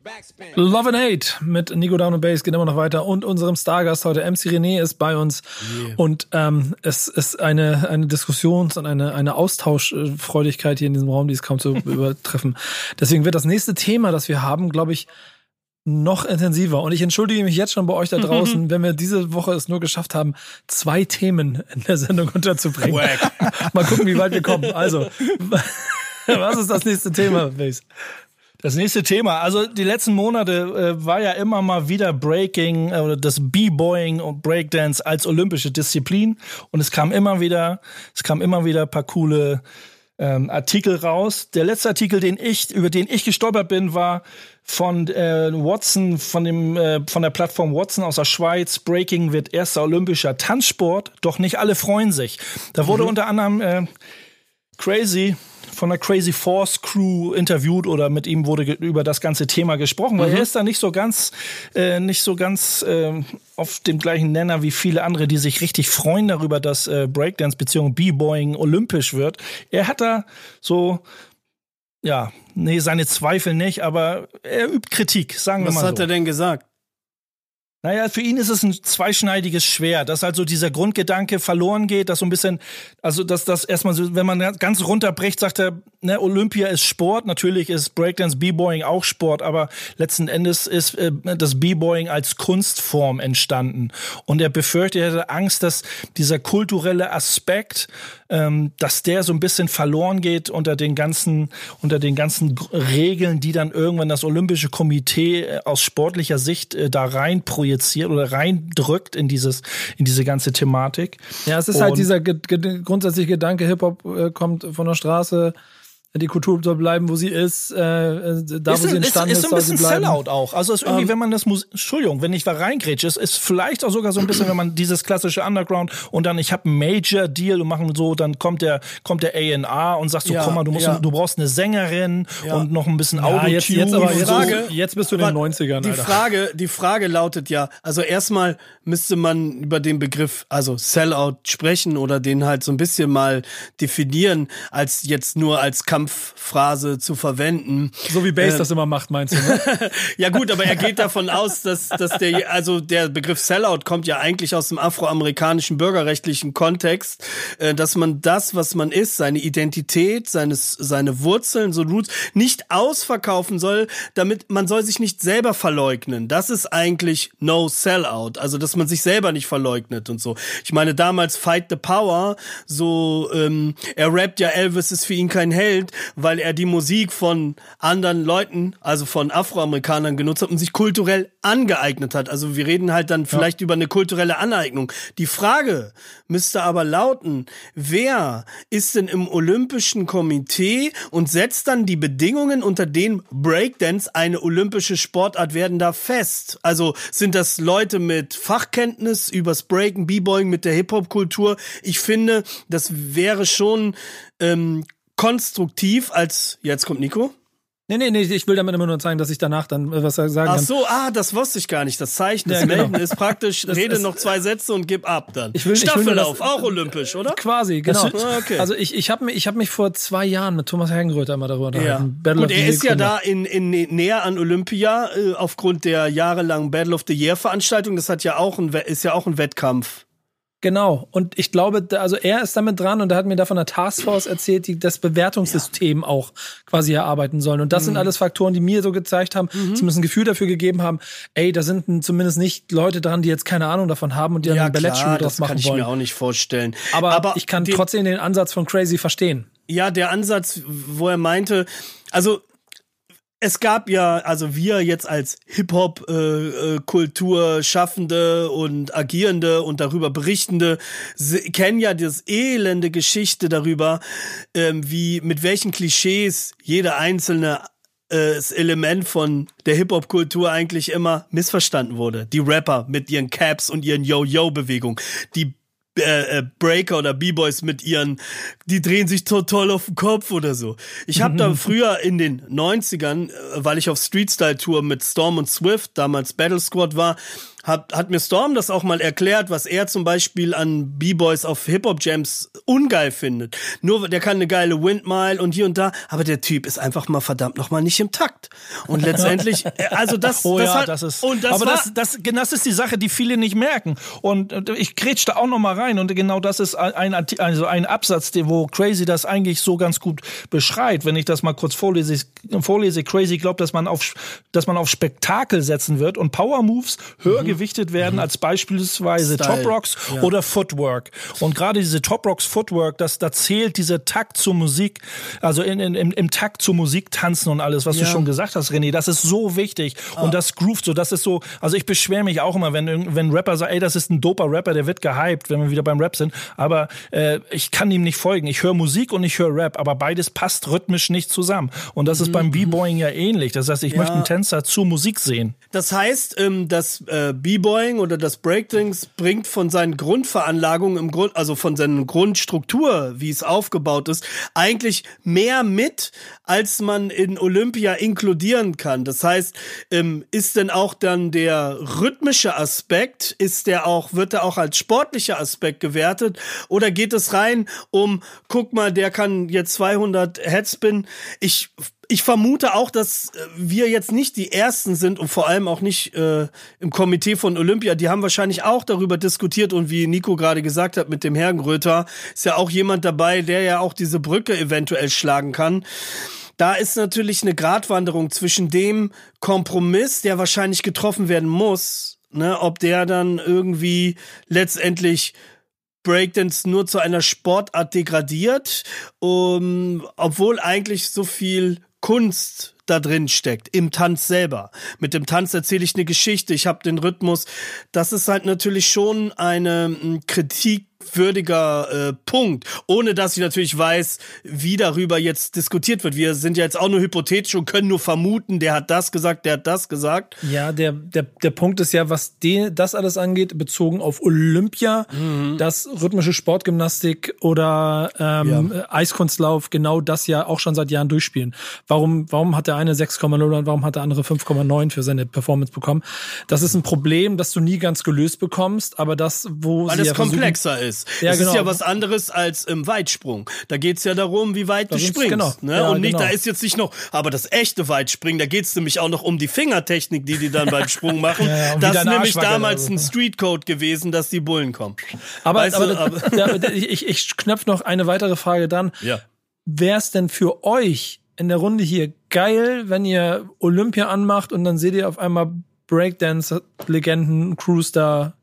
Love and Hate mit Nico Down und Bass geht immer noch weiter und unserem Stargast heute MC René ist bei uns yeah. und ähm, es ist eine eine Diskussions- und eine eine Austauschfreudigkeit hier in diesem Raum, die ist kaum zu übertreffen. Deswegen wird das nächste Thema, das wir haben, glaube ich, noch intensiver. Und ich entschuldige mich jetzt schon bei euch da draußen, wenn wir diese Woche es nur geschafft haben, zwei Themen in der Sendung unterzubringen. Mal gucken, wie weit wir kommen. Also, was ist das nächste Thema, Base? Das nächste Thema. Also die letzten Monate äh, war ja immer mal wieder Breaking äh, oder das B-Boying und Breakdance als olympische Disziplin und es kam immer wieder, es kam immer wieder paar coole ähm, Artikel raus. Der letzte Artikel, den ich über den ich gestolpert bin, war von äh, Watson, von dem äh, von der Plattform Watson aus der Schweiz. Breaking wird erster olympischer Tanzsport, doch nicht alle freuen sich. Da wurde mhm. unter anderem äh, Crazy von der Crazy Force Crew interviewt oder mit ihm wurde über das ganze Thema gesprochen, weil mhm. er ist da nicht so ganz, äh, nicht so ganz äh, auf dem gleichen Nenner wie viele andere, die sich richtig freuen darüber, dass äh, Breakdance bzw. B-Boying olympisch wird. Er hat da so ja, nee, seine Zweifel nicht, aber er übt Kritik, sagen Was wir mal so. Was hat er denn gesagt? Naja, für ihn ist es ein zweischneidiges Schwert, dass also dieser Grundgedanke verloren geht, dass so ein bisschen, also dass das erstmal so, wenn man ganz runterbricht, sagt er, ne, Olympia ist Sport, natürlich ist Breakdance, B-Boying auch Sport, aber letzten Endes ist äh, das B-Boying als Kunstform entstanden. Und er befürchtet, er hatte Angst, dass dieser kulturelle Aspekt ähm, dass der so ein bisschen verloren geht unter den ganzen, unter den ganzen Regeln, die dann irgendwann das Olympische Komitee äh, aus sportlicher Sicht äh, da rein projiziert oder reindrückt in dieses, in diese ganze Thematik. Ja, es ist halt Und halt dieser ge grundsätzliche Gedanke, Hip-Hop äh, kommt von der Straße, die Kultur soll bleiben, wo sie ist, äh, äh da ist wo sie entstanden ist. Ist, ist so ein bisschen Sellout auch. Also ist irgendwie, ähm, wenn man das muss, Entschuldigung, wenn ich da reingrätsche, ist, ist vielleicht auch sogar so ein bisschen, wenn man dieses klassische Underground und dann ich habe einen Major Deal und machen so, dann kommt der kommt der A&R und sagt so, ja, komm mal, du musst, ja. du brauchst eine Sängerin ja. und noch ein bisschen Audio. Ja, jetzt, jetzt aber die Frage, so, jetzt bist du in den 90ern. Die Alter. Frage, die Frage lautet ja, also erstmal müsste man über den Begriff, also Sellout sprechen oder den halt so ein bisschen mal definieren, als jetzt nur als Kampf Kampfphrase zu verwenden. So wie Bass äh, das immer macht, meinst du? Ne? ja gut, aber er geht davon aus, dass, dass der, also der Begriff Sellout kommt ja eigentlich aus dem afroamerikanischen bürgerrechtlichen Kontext, äh, dass man das, was man ist, seine Identität, seines, seine Wurzeln, so Roots, nicht ausverkaufen soll, damit man soll sich nicht selber verleugnen. Das ist eigentlich No Sellout, also dass man sich selber nicht verleugnet und so. Ich meine, damals Fight the Power, so ähm, er rappt ja Elvis ist für ihn kein Held, weil er die Musik von anderen Leuten, also von Afroamerikanern genutzt hat und sich kulturell angeeignet hat. Also wir reden halt dann vielleicht ja. über eine kulturelle Aneignung. Die Frage müsste aber lauten, wer ist denn im Olympischen Komitee und setzt dann die Bedingungen, unter denen Breakdance eine olympische Sportart werden darf, fest? Also sind das Leute mit Fachkenntnis übers Breaken, B-Boying mit der Hip-Hop-Kultur? Ich finde, das wäre schon ähm, konstruktiv als, jetzt kommt Nico. Nee, nee, nee, ich will damit immer nur zeigen, dass ich danach dann äh, was sagen kann. Ach so, ah, das wusste ich gar nicht. Das Zeichen des ja, genau. Melden ist praktisch, das rede ist, noch zwei Sätze und gib ab dann. Ich will, Staffellauf, ich will auch olympisch, oder? Quasi, genau. Das, ah, okay. Also ich, ich habe mich, ich hab mich vor zwei Jahren mit Thomas Hergenröther mal darüber unterhalten. Ja. Und er ist ja da in, in, näher an Olympia äh, aufgrund der jahrelangen Battle of the Year Veranstaltung. Das hat ja auch ein, ist ja auch ein Wettkampf. Genau. Und ich glaube, also er ist damit dran und er hat mir da von der Taskforce erzählt, die das Bewertungssystem ja. auch quasi erarbeiten sollen. Und das mhm. sind alles Faktoren, die mir so gezeigt haben, mhm. zumindest ein Gefühl dafür gegeben haben, ey, da sind zumindest nicht Leute dran, die jetzt keine Ahnung davon haben und die dann ja, eine Ballettschule draus machen wollen. Das kann ich mir auch nicht vorstellen. Aber, Aber ich kann trotzdem den Ansatz von Crazy verstehen. Ja, der Ansatz, wo er meinte, also es gab ja, also wir jetzt als Hip-Hop-Kultur äh, Schaffende und Agierende und darüber Berichtende kennen ja das elende Geschichte darüber, ähm, wie mit welchen Klischees jede einzelne äh, Element von der Hip-Hop-Kultur eigentlich immer missverstanden wurde. Die Rapper mit ihren Caps und ihren Yo-Yo-Bewegungen, die äh, äh, Breaker oder B-Boys mit ihren, die drehen sich total auf den Kopf oder so. Ich habe da früher in den 90ern, äh, weil ich auf Street Style Tour mit Storm und Swift, damals Battle Squad war, hat, hat mir Storm das auch mal erklärt, was er zum Beispiel an B-Boys auf Hip-Hop-Jams ungeil findet. Nur der kann eine geile Windmile und hier und da, aber der Typ ist einfach mal verdammt nochmal nicht im Takt. Und letztendlich, äh, also das, oh, das ja, hat, das ist, und das aber war, das, das, das ist die Sache, die viele nicht merken. Und äh, ich grätsch da auch noch mal rein und genau das ist ein, also ein Absatz, wo Crazy das eigentlich so ganz gut beschreibt. Wenn ich das mal kurz vorlese, vorlese Crazy glaubt, dass man auf, dass man auf Spektakel setzen wird und Power Moves höher mhm. Gewichtet werden mhm. als beispielsweise Style. Top Rocks ja. oder Footwork. Und gerade diese Top Rocks Footwork, das, da zählt dieser Takt zur Musik, also in, in, im, im Takt zur Musik tanzen und alles, was ja. du schon gesagt hast, René, das ist so wichtig. Ah. Und das groovt so, das ist so, also ich beschwere mich auch immer, wenn, wenn Rapper sagen, ey, das ist ein doper Rapper, der wird gehypt, wenn wir wieder beim Rap sind. Aber äh, ich kann ihm nicht folgen. Ich höre Musik und ich höre Rap, aber beides passt rhythmisch nicht zusammen. Und das ist mhm. beim B-Boying ja ähnlich. Das heißt, ich ja. möchte einen Tänzer zur Musik sehen. Das heißt, ähm, das äh, B-Boying oder das Breakdance bringt von seinen Grundveranlagungen im Grund, also von seiner Grundstruktur, wie es aufgebaut ist, eigentlich mehr mit, als man in Olympia inkludieren kann. Das heißt, ähm, ist denn auch dann der rhythmische Aspekt, ist der auch, wird er auch als sportlicher Aspekt gewertet? Oder geht es rein um, guck mal, der kann jetzt 200 Headspin. Ich ich vermute auch, dass äh, wir jetzt nicht die Ersten sind und vor allem auch nicht äh, im Komitee von Olympia. Die haben wahrscheinlich auch darüber diskutiert und wie Nico gerade gesagt hat mit dem Herrengröter, ist ja auch jemand dabei, der ja auch diese Brücke eventuell schlagen kann. Da ist natürlich eine Gratwanderung zwischen dem Kompromiss, der wahrscheinlich getroffen werden muss, ne, ob der dann irgendwie letztendlich Breakdance nur zu einer Sportart degradiert, um, obwohl eigentlich so viel Kunst da drin steckt, im Tanz selber. Mit dem Tanz erzähle ich eine Geschichte, ich habe den Rhythmus. Das ist halt natürlich schon eine Kritik würdiger äh, Punkt, ohne dass ich natürlich weiß, wie darüber jetzt diskutiert wird. Wir sind ja jetzt auch nur hypothetisch und können nur vermuten, der hat das gesagt, der hat das gesagt. Ja, der, der, der Punkt ist ja, was den, das alles angeht, bezogen auf Olympia, mhm. das rhythmische Sportgymnastik oder ähm, ja. Eiskunstlauf genau das ja auch schon seit Jahren durchspielen. Warum, warum hat der eine 6,0 und warum hat der andere 5,9 für seine Performance bekommen? Das ist ein Problem, das du nie ganz gelöst bekommst, aber das, wo Weil sie es ja komplexer ist ist. Ja, es genau. ist ja was anderes als im Weitsprung. Da geht's ja darum, wie weit da du springst. Genau. Ne? Ja, und nicht, genau. da ist jetzt nicht noch, aber das echte Weitspringen, da geht's nämlich auch noch um die Fingertechnik, die die dann beim Sprung machen. ja, das ist nämlich damals ein Streetcode gewesen, dass die Bullen kommen. Aber, weißt aber, du, aber ich, ich knöpfe noch eine weitere Frage dann. Ja. Wär's denn für euch in der Runde hier geil, wenn ihr Olympia anmacht und dann seht ihr auf einmal Breakdance-Legenden, Crews da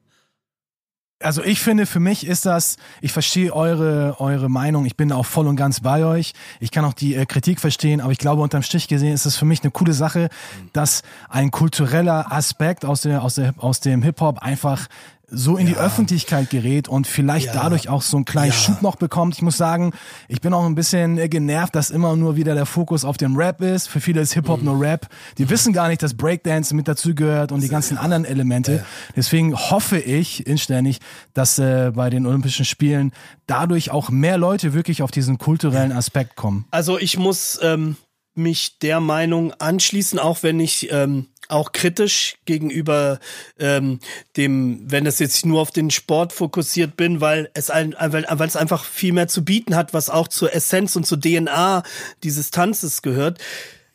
also ich finde, für mich ist das, ich verstehe eure, eure Meinung, ich bin auch voll und ganz bei euch. Ich kann auch die äh, Kritik verstehen, aber ich glaube, unterm Strich gesehen ist es für mich eine coole Sache, dass ein kultureller Aspekt aus, der, aus, der, aus dem Hip-Hop einfach so in ja. die Öffentlichkeit gerät und vielleicht ja. dadurch auch so einen kleinen ja. Schub noch bekommt. Ich muss sagen, ich bin auch ein bisschen äh, genervt, dass immer nur wieder der Fokus auf dem Rap ist. Für viele ist Hip-Hop mhm. nur Rap. Die mhm. wissen gar nicht, dass Breakdance mit dazugehört und die ganzen anderen Elemente. Deswegen hoffe ich inständig, dass äh, bei den Olympischen Spielen dadurch auch mehr Leute wirklich auf diesen kulturellen Aspekt kommen. Also ich muss ähm, mich der Meinung anschließen, auch wenn ich ähm, auch kritisch gegenüber ähm, dem, wenn es jetzt nur auf den Sport fokussiert bin, weil es ein, weil, weil es einfach viel mehr zu bieten hat, was auch zur Essenz und zur DNA dieses Tanzes gehört.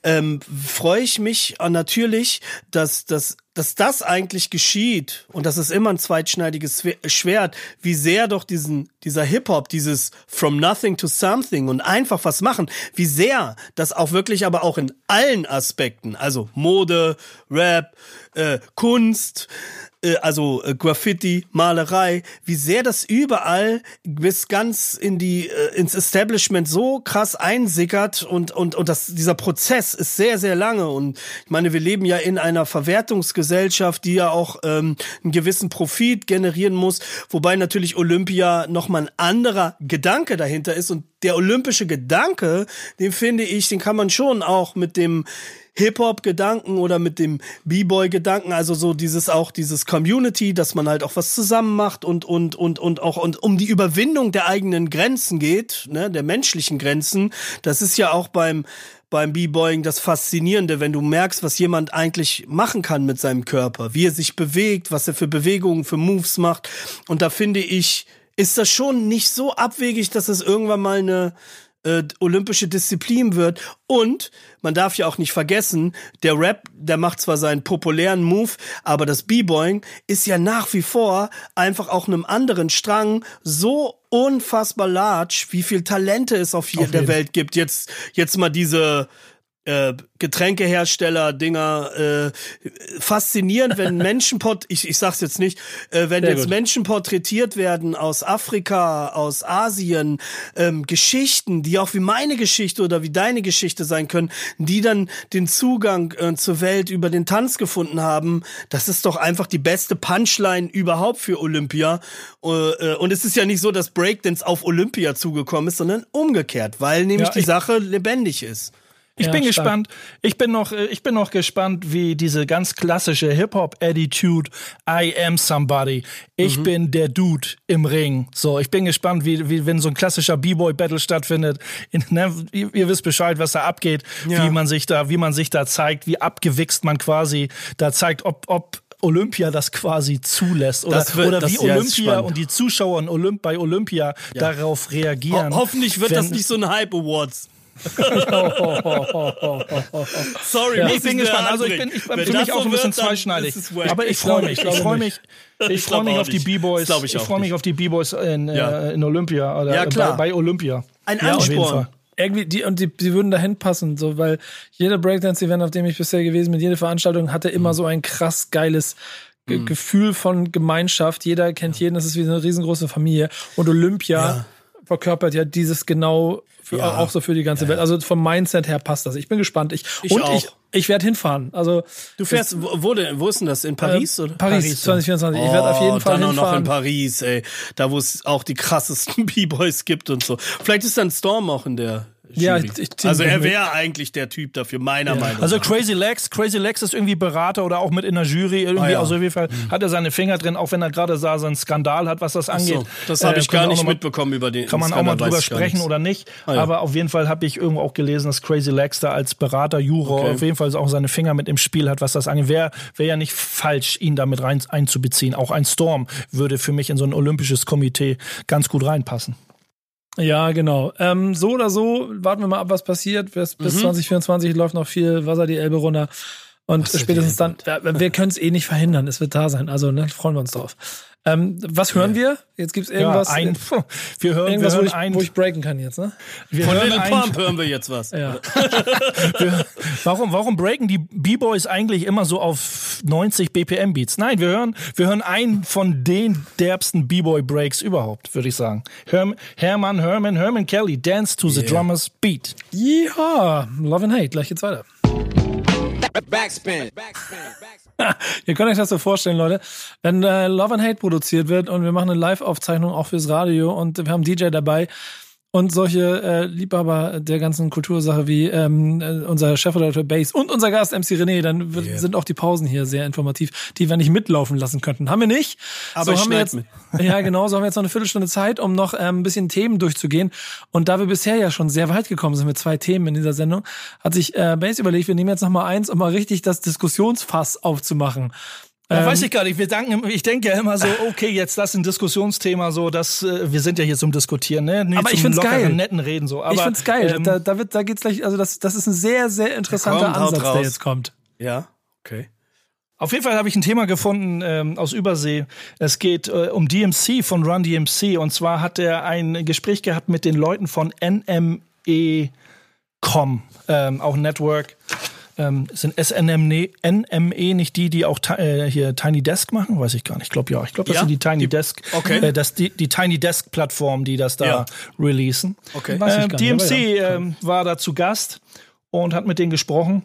Ähm, freue ich mich natürlich, dass, dass, dass das eigentlich geschieht und das ist immer ein zweitschneidiges Schwert, wie sehr doch diesen, dieser Hip-Hop, dieses from nothing to something und einfach was machen, wie sehr das auch wirklich aber auch in allen Aspekten, also Mode, Rap, äh, Kunst, äh, also äh, Graffiti, Malerei, wie sehr das überall bis ganz in die äh, ins Establishment so krass einsickert und und und das dieser Prozess ist sehr sehr lange. Und ich meine wir leben ja in einer Verwertungsgesellschaft, die ja auch ähm, einen gewissen Profit generieren muss, wobei natürlich Olympia noch mal ein anderer Gedanke dahinter ist. Und der olympische Gedanke, den finde ich, den kann man schon auch mit dem Hip-Hop-Gedanken oder mit dem B-Boy-Gedanken, also so dieses auch dieses Community, dass man halt auch was zusammen macht und und und und auch und um die Überwindung der eigenen Grenzen geht, ne, der menschlichen Grenzen. Das ist ja auch beim beim B-Boying das Faszinierende, wenn du merkst, was jemand eigentlich machen kann mit seinem Körper, wie er sich bewegt, was er für Bewegungen, für Moves macht. Und da finde ich, ist das schon nicht so abwegig, dass es irgendwann mal eine äh, olympische Disziplin wird. Und man darf ja auch nicht vergessen, der Rap, der macht zwar seinen populären Move, aber das B-Boying ist ja nach wie vor einfach auch einem anderen Strang so unfassbar large, wie viel Talente es auf, auf der Welt gibt. Jetzt, jetzt mal diese äh, Getränkehersteller Dinger äh, faszinierend, wenn Menschen ich ich sag's jetzt nicht, äh, wenn Sehr jetzt gut. Menschen porträtiert werden aus Afrika, aus Asien, ähm, Geschichten, die auch wie meine Geschichte oder wie deine Geschichte sein können, die dann den Zugang äh, zur Welt über den Tanz gefunden haben, das ist doch einfach die beste Punchline überhaupt für Olympia. Äh, äh und es ist ja nicht so, dass Breakdance auf Olympia zugekommen ist, sondern umgekehrt, weil nämlich ja, die Sache lebendig ist. Ich ja, bin stark. gespannt. Ich bin noch, äh, ich bin noch gespannt, wie diese ganz klassische Hip-Hop-Attitude, I am somebody. Ich mhm. bin der Dude im Ring. So, ich bin gespannt, wie, wie wenn so ein klassischer B-Boy-Battle stattfindet. In, ne, ihr, ihr, wisst Bescheid, was da abgeht, ja. wie man sich da, wie man sich da zeigt, wie abgewichst man quasi da zeigt, ob, ob Olympia das quasi zulässt oder, wird, oder wie Olympia und die Zuschauer in Olymp bei Olympia ja. darauf reagieren. Ho hoffentlich wird das nicht so ein Hype Awards. Sorry, ja. ich bin gespannt. Also ich bin, ich bin für mich auch so ein bisschen zweischneidig. Aber ich freue mich. Ich freue mich. Ich freue mich auf die B-Boys. Ich, ich freue mich auf die B-Boys in, ja. äh, in Olympia oder ja, klar. Bei, bei Olympia. Ein Ansporn. Irgendwie, die, und die, die würden dahin passen, so, weil jeder Breakdance-Event, auf dem ich bisher gewesen bin, jede Veranstaltung hatte immer mhm. so ein krass geiles Ge mhm. Gefühl von Gemeinschaft. Jeder kennt jeden, das ist wie eine riesengroße Familie. Und Olympia ja. Verkörpert ja dieses genau für, ja. Auch so für die ganze ja. Welt. Also vom Mindset her passt das. Ich bin gespannt. Ich, ich und auch. ich, ich werde hinfahren. Also du fährst, wo, wo denn? Wo ist denn das? In Paris? Äh, oder? Paris, Paris 2024. Oh, ich werde auf jeden Fall dann hinfahren. auch noch in Paris, ey. Da wo es auch die krassesten B-Boys gibt und so. Vielleicht ist dann Storm auch in der ja, ich, ich also er wäre eigentlich der Typ dafür, meiner ja. Meinung also nach. Also Crazy Legs, Crazy Legs ist irgendwie Berater oder auch mit in der Jury irgendwie. Ah, ja. Also auf jeden Fall mhm. hat er seine Finger drin, auch wenn er gerade sah, so einen Skandal hat, was das angeht. So, das habe ich äh, gar nicht mitbekommen über den Kann man Skandal, auch mal drüber sprechen oder nicht. Ah, ja. Aber auf jeden Fall habe ich irgendwo auch gelesen, dass Crazy Legs da als Berater, Juror okay. auf jeden Fall auch seine Finger mit im Spiel hat, was das angeht. Wäre wär ja nicht falsch, ihn damit rein einzubeziehen. Auch ein Storm würde für mich in so ein olympisches Komitee ganz gut reinpassen. Ja, genau. Ähm, so oder so, warten wir mal ab, was passiert. Bis, mhm. bis 2024 läuft noch viel Wasser die Elbe runter. Und spätestens dann, wir, wir können es eh nicht verhindern. Es wird da sein. Also ne, freuen wir uns drauf. Ähm, was hören wir? Jetzt gibt's irgendwas. Ja, ein, wir hören, irgendwas, wir hören wo, ich, ein, wo ich breaken kann jetzt, ne? Wir Von Little Pump hören wir jetzt was. Ja. wir, warum, warum breaken die B-Boys eigentlich immer so auf 90 BPM Beats? Nein, wir hören, wir hören einen von den derbsten B-Boy Breaks überhaupt, würde ich sagen. Herm, Hermann, Herman, Herman Kelly, Dance to yeah. the Drummer's Beat. Ja, Love and Hate, gleich geht's weiter. Backspin. Ihr könnt euch das so vorstellen, Leute. Wenn äh, Love and Hate produziert wird und wir machen eine Live-Aufzeichnung auch fürs Radio und wir haben DJ dabei, und solche äh, Liebhaber der ganzen Kultursache wie ähm, äh, unser Chefredakteur Base und unser Gast MC René, dann yeah. sind auch die Pausen hier sehr informativ, die wir nicht mitlaufen lassen könnten. Haben wir nicht. Aber so haben wir jetzt, mit. Ja, genau, so haben wir jetzt noch eine Viertelstunde Zeit, um noch ähm, ein bisschen Themen durchzugehen. Und da wir bisher ja schon sehr weit gekommen sind mit zwei Themen in dieser Sendung, hat sich äh, Base überlegt, wir nehmen jetzt noch mal eins, um mal richtig das Diskussionsfass aufzumachen. Ja, ähm, weiß ich gar nicht. Wir denken, ich denke ja immer so, okay, jetzt das ist ein Diskussionsthema, so, dass äh, wir sind ja hier zum Diskutieren, ne? Nee, aber ich find's geil. netten Reden so. Aber, ich find's geil. Ähm, da, da wird, da geht's gleich, also das, das ist ein sehr, sehr interessanter kommt, Ansatz, der jetzt kommt. Ja, okay. Auf jeden Fall habe ich ein Thema gefunden ähm, aus Übersee. Es geht äh, um DMC von Run DMC und zwar hat er ein Gespräch gehabt mit den Leuten von NME.com, ähm, auch Network. Ähm, sind SNME NME nicht die, die auch äh, hier Tiny Desk machen? Weiß ich gar nicht. Ich glaube ja. Ich glaube, das ja? sind die Tiny die, Desk. Okay. Äh, das, die, die Tiny Desk Plattform, die das da ja. releasen. Okay. Äh, DMC ja. äh, war da zu Gast und hat mit denen gesprochen.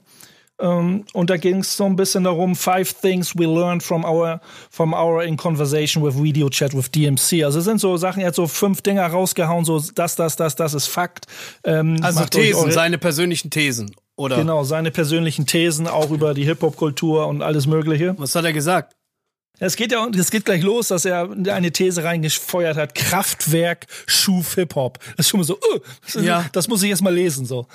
Um, ähm, und da ging es so ein bisschen darum, five things we learned from our from our in conversation with video chat with DMC. Also es sind so Sachen, er hat so fünf Dinger rausgehauen, so das, das, das, das ist Fakt. Ähm, also Thesen, seine persönlichen Thesen, oder? Genau, seine persönlichen Thesen auch über die Hip-Hop-Kultur und alles Mögliche. Was hat er gesagt? Es geht ja, es geht gleich los, dass er eine These reingefeuert hat. Kraftwerk schuf Hip-Hop. Das ist schon mal so, uh, ja. das muss ich erst mal lesen, so.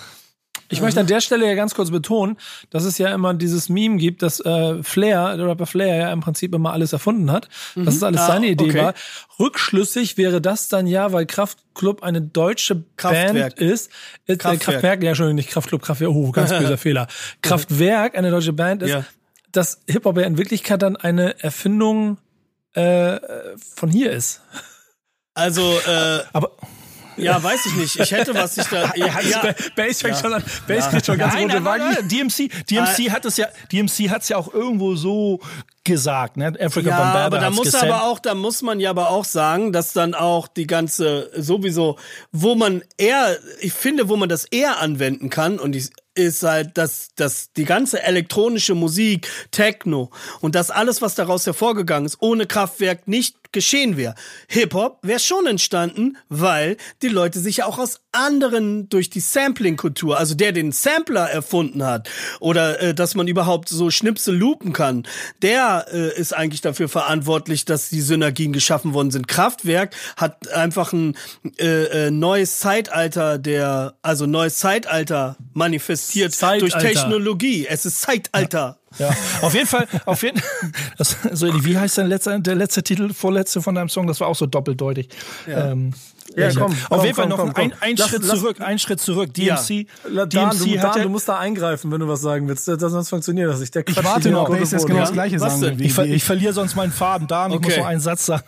Ich möchte an der Stelle ja ganz kurz betonen, dass es ja immer dieses Meme gibt, dass äh, Flair, der Rapper Flair ja im Prinzip immer alles erfunden hat, mhm. dass es alles ah, seine Idee okay. war. Rückschlüssig wäre das dann ja, weil Kraftklub eine deutsche Kraftwerk. Band ist. ist Kraftwerk. Äh, Kraftwerk, ja schon nicht Kraftklub, Kraftwerk, oh, ganz böser Fehler. Kraftwerk eine deutsche Band ist, ja. dass Hip-Hop ja in Wirklichkeit dann eine Erfindung äh, von hier ist. Also, äh, aber ja, weiß ich nicht. Ich hätte was ich da. Ja, ja. Bass fängt ja. schon an. Bass kriegt schon ganz nein, rote Wangen. DMC, DMC hat es ja, DMC hat es ja auch irgendwo so gesagt, ne? Africa ja, Bombada aber da muss gesendet. aber auch, da muss man ja aber auch sagen, dass dann auch die ganze sowieso, wo man eher, ich finde, wo man das eher anwenden kann und ich ist halt, dass, dass die ganze elektronische Musik, Techno und das alles, was daraus hervorgegangen ist, ohne Kraftwerk nicht geschehen wäre. Hip-Hop wäre schon entstanden, weil die Leute sich ja auch aus anderen durch die Sampling-Kultur, also der den Sampler erfunden hat oder äh, dass man überhaupt so Schnipsel loopen kann, der äh, ist eigentlich dafür verantwortlich, dass die Synergien geschaffen worden sind. Kraftwerk hat einfach ein äh, äh, neues Zeitalter der, also neues Zeitalter manifestiert Zeitalter. durch Technologie. Es ist Zeitalter. Ja, auf jeden Fall, auf jeden das, so, wie heißt dein letzter, der letzte Titel, vorletzte von deinem Song? Das war auch so doppeldeutig. Ja. Ähm, ja, komm, auf komm, jeden Fall komm, noch ein, ein lass, Schritt lass, zurück, ein Schritt zurück. DMC, ja. Dan, DMC du, Dan, du musst da eingreifen, wenn du was sagen willst. Das, sonst funktioniert das nicht. Der ich warte noch, ich jetzt genau das Gleiche was sagen. Ich, ver ich, verliere sonst meinen Faden. Dan, okay. ich muss noch einen Satz sagen.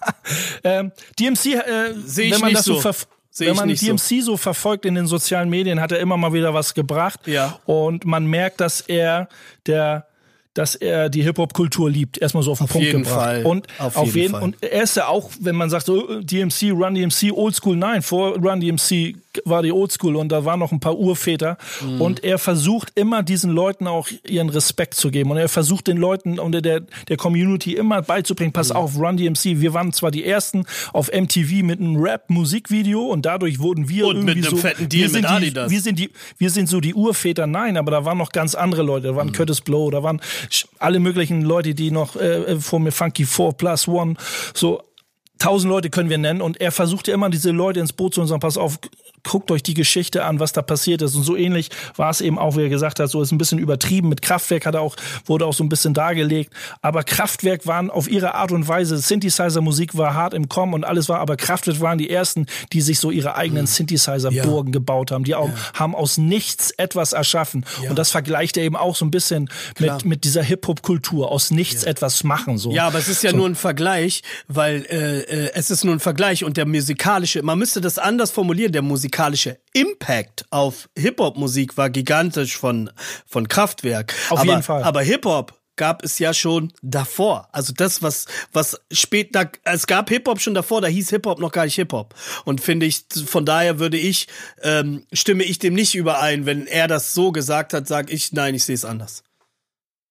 ähm, DMC, äh, wenn man das so, so Sehe Wenn man DMC so. so. verfolgt in den sozialen Medien, hat er immer mal wieder was gebracht. Ja. Und man merkt, dass er der dass er die Hip-Hop-Kultur liebt. Erstmal so auf den auf Punkt gebracht. Fall. Und auf, auf jeden, jeden Fall. Und er ist ja auch, wenn man sagt, so DMC, Run DMC, Oldschool, nein, vor Run DMC war die Oldschool und da waren noch ein paar Urväter. Mhm. Und er versucht immer diesen Leuten auch ihren Respekt zu geben. Und er versucht den Leuten und der, der Community immer beizubringen, pass mhm. auf, Run DMC, wir waren zwar die ersten auf MTV mit einem Rap-Musikvideo und dadurch wurden wir und irgendwie mit einem so, fetten Deal mit Adidas. Die, wir sind die, wir sind so die Urväter, nein, aber da waren noch ganz andere Leute. Da waren mhm. Curtis Blow, da waren alle möglichen Leute, die noch äh, vor mir Funky 4 Plus One, so tausend Leute können wir nennen und er versucht ja immer diese Leute ins Boot zu und sagen, pass auf, guckt euch die Geschichte an, was da passiert ist. Und so ähnlich war es eben auch, wie er gesagt hat, so ist ein bisschen übertrieben. Mit Kraftwerk hat er auch, wurde auch so ein bisschen dargelegt. Aber Kraftwerk waren auf ihre Art und Weise, Synthesizer-Musik war hart im Kommen und alles war, aber Kraftwerk waren die ersten, die sich so ihre eigenen mhm. Synthesizer-Burgen ja. gebaut haben. Die auch, ja. haben aus nichts etwas erschaffen. Ja. Und das vergleicht er eben auch so ein bisschen mit, mit dieser Hip-Hop-Kultur. Aus nichts etwas machen, so. Ja, aber es ist ja so. nur ein Vergleich, weil, äh, äh, es ist nur ein Vergleich und der musikalische, man müsste das anders formulieren, der musikalische musikalische Impact auf Hip-Hop-Musik war gigantisch von, von Kraftwerk. Auf aber, jeden Fall. Aber Hip-Hop gab es ja schon davor. Also das, was, was später, es gab Hip-Hop schon davor, da hieß Hip-Hop noch gar nicht Hip-Hop. Und finde ich, von daher würde ich, ähm, stimme ich dem nicht überein. Wenn er das so gesagt hat, sage ich, nein, ich sehe es anders.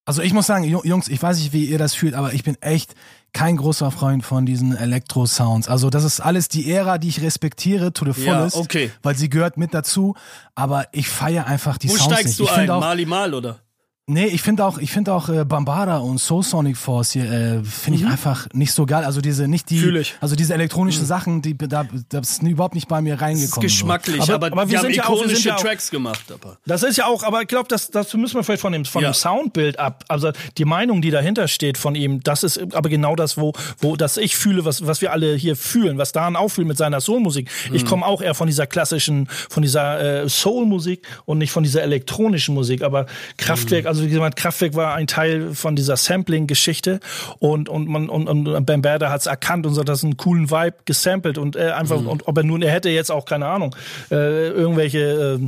Also ich muss sagen, Jungs, ich weiß nicht, wie ihr das fühlt, aber ich bin echt kein großer Freund von diesen Elektro-Sounds. Also das ist alles die Ära, die ich respektiere to the fullest, ja, okay. weil sie gehört mit dazu. Aber ich feiere einfach die Wo Sounds steigst nicht. du ein? Auch, Mali Mal oder? Nee, ich finde auch, ich finde auch äh, Bambara und Soul Sonic Force hier äh, finde ich mhm. einfach nicht so geil. Also diese nicht die, also diese elektronischen mhm. Sachen, die da das ist überhaupt nicht bei mir reingekommen. Das ist geschmacklich, aber, aber, aber wir haben ja ikonische ja auch, Tracks gemacht. Aber. Das ist ja auch, aber ich glaube, das, das müssen wir vielleicht von dem von ja. dem Soundbild ab. Also die Meinung, die dahinter steht von ihm, das ist aber genau das, wo wo das ich fühle, was was wir alle hier fühlen, was Dan auch fühlt mit seiner Soulmusik. Mhm. Ich komme auch eher von dieser klassischen, von dieser äh, Soulmusik und nicht von dieser elektronischen Musik. Aber Kraftwerk, mhm. Also wie gesagt, Kraftwerk war ein Teil von dieser Sampling-Geschichte und, und man und, und Bambada hat es erkannt und so das einen coolen Vibe gesampelt und äh, einfach mhm. und ob er nun er hätte jetzt auch keine Ahnung äh, irgendwelche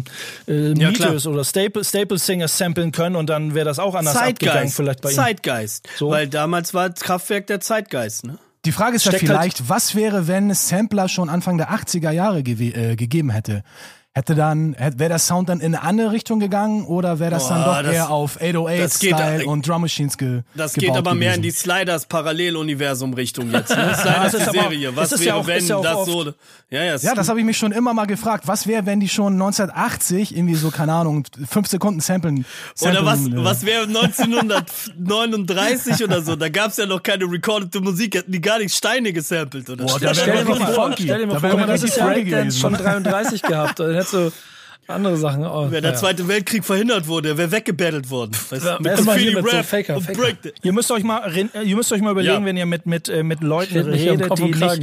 äh, äh, ja, Mythos oder Staple Staple Singers samplen können und dann wäre das auch anders Zeitgeist. abgegangen vielleicht bei ihm. Zeitgeist, so? weil damals war Kraftwerk der Zeitgeist, ne? Die Frage ist ja halt vielleicht, halt was wäre, wenn es Sampler schon Anfang der 80er Jahre ge äh, gegeben hätte? Hätte dann, wäre der Sound dann in eine andere Richtung gegangen oder wäre das Boah, dann doch das, eher auf 808-Style und Drum Machines ge Das geht aber gewesen. mehr in die Sliders Paralleluniversum Richtung jetzt. Ne? Sliders die Serie. Was wäre, ja auch, wenn ja das so. Ja, ja, ja das habe ich mich schon immer mal gefragt. Was wäre, wenn die schon 1980 irgendwie so, keine Ahnung, fünf Sekunden samplen? samplen oder was, äh, was wäre 1939 oder so? Da gab es ja noch keine recordete Musik, hätten die gar nicht Steine gesampelt oder Boah, da stell dir mal vor, stell dir mal vor, das ist ja schon 33 gehabt. Dann hättest du andere Sachen. Oh, Wenn der ja. Zweite Weltkrieg verhindert wurde, wäre weggebettelt worden. Weißt, ja, mit Graffiti, Rap so Faker, Faker. Ihr müsst euch mal, ihr müsst euch mal überlegen, ja. wenn ihr mit mit äh, mit Leuten redet, die nicht,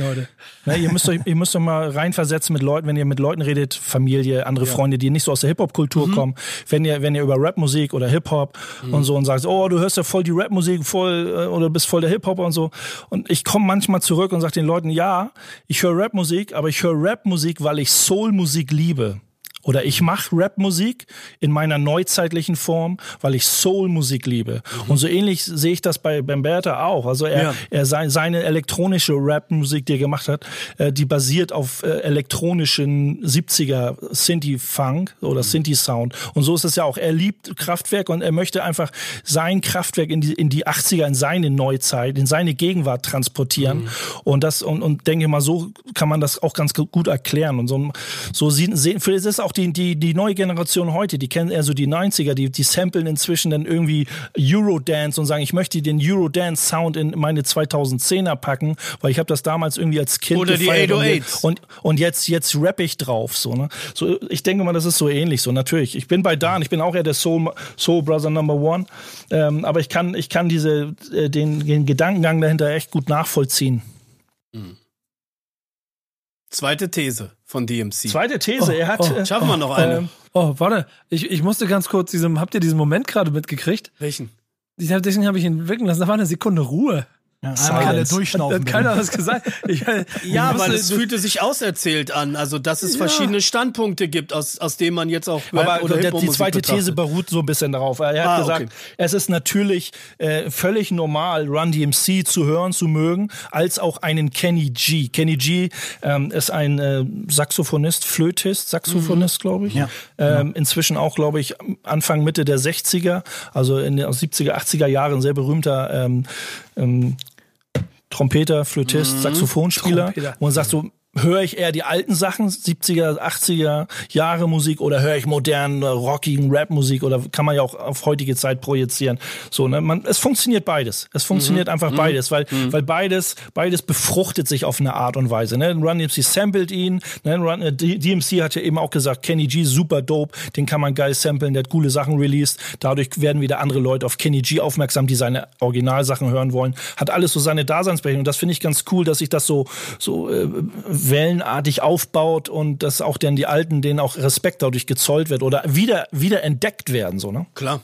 ne, ihr müsst euch ihr müsst euch mal reinversetzen mit Leuten, wenn ihr mit Leuten redet, Familie, andere Freunde, die nicht so aus der Hip Hop Kultur mhm. kommen. Wenn ihr wenn ihr über Rapmusik oder Hip Hop mhm. und so und sagt, oh, du hörst ja voll die Rapmusik, voll äh, oder bist voll der Hip Hop und so. Und ich komme manchmal zurück und sage den Leuten, ja, ich höre Rapmusik, aber ich höre Rapmusik, weil ich Soulmusik liebe. Oder ich mache Rapmusik in meiner neuzeitlichen Form, weil ich Soulmusik liebe. Mhm. Und so ähnlich sehe ich das bei Bamberta auch. Also er, ja. er sein, seine elektronische Rapmusik, die er gemacht hat, äh, die basiert auf äh, elektronischen 70er Synthi-Funk oder mhm. Synthi-Sound. Und so ist es ja auch. Er liebt Kraftwerk und er möchte einfach sein Kraftwerk in die, in die 80er, in seine Neuzeit, in seine Gegenwart transportieren. Mhm. Und das, und, und denke mal, so kann man das auch ganz gut erklären. Und so, so sehen, sehen, für das ist auch die, die, die neue Generation heute, die kennen eher so die 90er, die, die samplen inzwischen dann irgendwie Eurodance und sagen, ich möchte den Eurodance-Sound in meine 2010er packen, weil ich habe das damals irgendwie als Kind Oder die 808 und, und jetzt, jetzt rapp ich drauf. So, ne? so, ich denke mal, das ist so ähnlich. So, natürlich. Ich bin bei Dan, ich bin auch eher der Soul, Soul Brother Number One. Ähm, aber ich kann, ich kann diese, äh, den, den Gedankengang dahinter echt gut nachvollziehen. Mhm. Zweite These von DMC. Zweite These, oh, er hat. Oh, schaffen wir noch eine. Ähm, oh, warte. Ich, ich musste ganz kurz diesem, habt ihr diesen Moment gerade mitgekriegt? Welchen? Deswegen habe ich ihn wirken lassen. Da war eine Sekunde Ruhe. Ja, einmal alle durchschnaufen. Hat keiner was gesagt. Ich, ja, weil es fühlte sich auserzählt an. Also, dass es ja. verschiedene Standpunkte gibt, aus, aus denen man jetzt auch Rap Aber oder der, die zweite betrachtet. These beruht so ein bisschen darauf. Er hat ah, gesagt, okay. es ist natürlich äh, völlig normal, Run DMC zu hören, zu mögen, als auch einen Kenny G. Kenny G ähm, ist ein äh, Saxophonist, Flötist, Saxophonist, mhm. glaube ich. Ja, ähm, genau. Inzwischen auch, glaube ich, Anfang, Mitte der 60er, also in den 70er, 80er Jahren sehr berühmter ähm, ähm, Trompeter, Flötist, mhm. Saxophonspieler. Trompeter. Und sagt so, höre ich eher die alten Sachen, 70er, 80er Jahre Musik oder höre ich modernen, rockigen Rap-Musik oder kann man ja auch auf heutige Zeit projizieren. So, ne, man, es funktioniert beides. Es funktioniert mhm. einfach mhm. beides, weil, mhm. weil beides, beides befruchtet sich auf eine Art und Weise. Ne? Run DMC sampled ihn, ne? Run, äh, DMC hat ja eben auch gesagt, Kenny G super dope, den kann man geil samplen, der hat coole Sachen released. Dadurch werden wieder andere Leute auf Kenny G aufmerksam, die seine Originalsachen hören wollen. Hat alles so seine Daseinsberechtigung. Das finde ich ganz cool, dass sich das so, so äh, wellenartig aufbaut und dass auch dann die Alten denen auch Respekt dadurch gezollt wird oder wieder, wieder entdeckt werden, so, ne? Klar.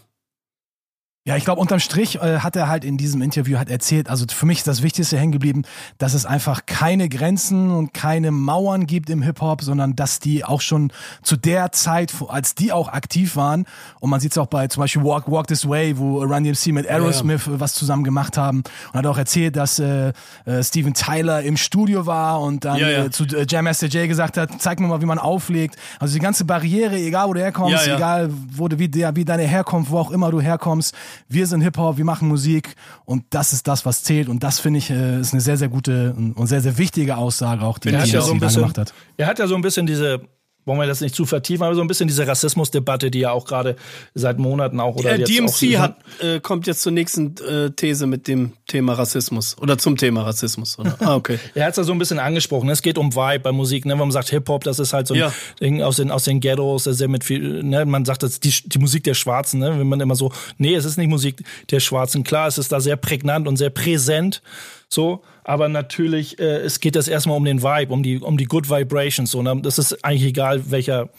Ja, ich glaube, unterm Strich äh, hat er halt in diesem Interview hat erzählt, also für mich ist das Wichtigste hängen geblieben, dass es einfach keine Grenzen und keine Mauern gibt im Hip-Hop, sondern dass die auch schon zu der Zeit, als die auch aktiv waren, und man sieht es auch bei zum Beispiel Walk, Walk This Way, wo Run DMC mit Aerosmith ja, ja. was zusammen gemacht haben und hat auch erzählt, dass äh, äh, Steven Tyler im Studio war und dann ja, äh, zu äh, Jam Master Jay gesagt hat, zeig mir mal, wie man auflegt. Also die ganze Barriere, egal wo du herkommst, egal wo du, wie, der, wie deine Herkunft, wo auch immer du herkommst, wir sind Hip-Hop, wir machen Musik und das ist das, was zählt. Und das finde ich äh, ist eine sehr, sehr gute und sehr, sehr wichtige Aussage auch, die er ja so gemacht hat. Er hat ja so ein bisschen diese wollen wir das nicht zu vertiefen, aber so ein bisschen diese Rassismusdebatte, die ja auch gerade seit Monaten auch oder äh, DMC auch, hat, äh, kommt jetzt zur nächsten äh, These mit dem Thema Rassismus oder zum Thema Rassismus. Oder? Ah, okay. er hat es ja so ein bisschen angesprochen. Es geht um Vibe bei Musik. Ne? Wenn man sagt Hip Hop, das ist halt so ein ja. Ding aus den aus den Ghettos, sehr mit viel. Ne? Man sagt das die, die Musik der Schwarzen. Ne? Wenn man immer so, nee, es ist nicht Musik der Schwarzen. Klar, es ist da sehr prägnant und sehr präsent. So, aber natürlich, äh, es geht das erstmal um den Vibe, um die, um die Good Vibrations. So, ne? Das ist eigentlich egal, welcher,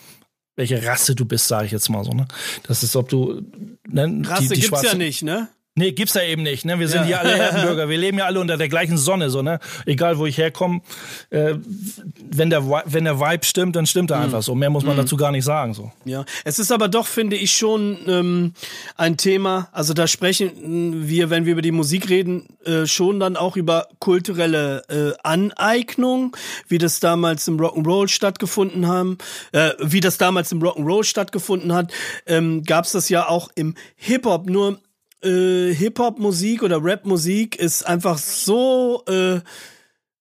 welche Rasse du bist, sage ich jetzt mal so. Ne? Das ist, ob du. Ne, Rasse die, die gibt's ja nicht, ne? Nee, gibt's ja eben nicht. Ne? Wir sind ja. hier alle Erdenbürger. Wir leben ja alle unter der gleichen Sonne. So, ne? Egal, wo ich herkomme. Äh, wenn, der, wenn der Vibe stimmt, dann stimmt er mhm. einfach so. Mehr muss man mhm. dazu gar nicht sagen. So. Ja, es ist aber doch, finde ich, schon ähm, ein Thema. Also da sprechen wir, wenn wir über die Musik reden, äh, schon dann auch über kulturelle äh, Aneignung, wie das damals im Rock'n'Roll stattgefunden haben, äh, wie das damals im Rock'n'Roll stattgefunden hat, ähm, gab es das ja auch im Hip-Hop. Nur äh, Hip-Hop-Musik oder Rap-Musik ist einfach so äh,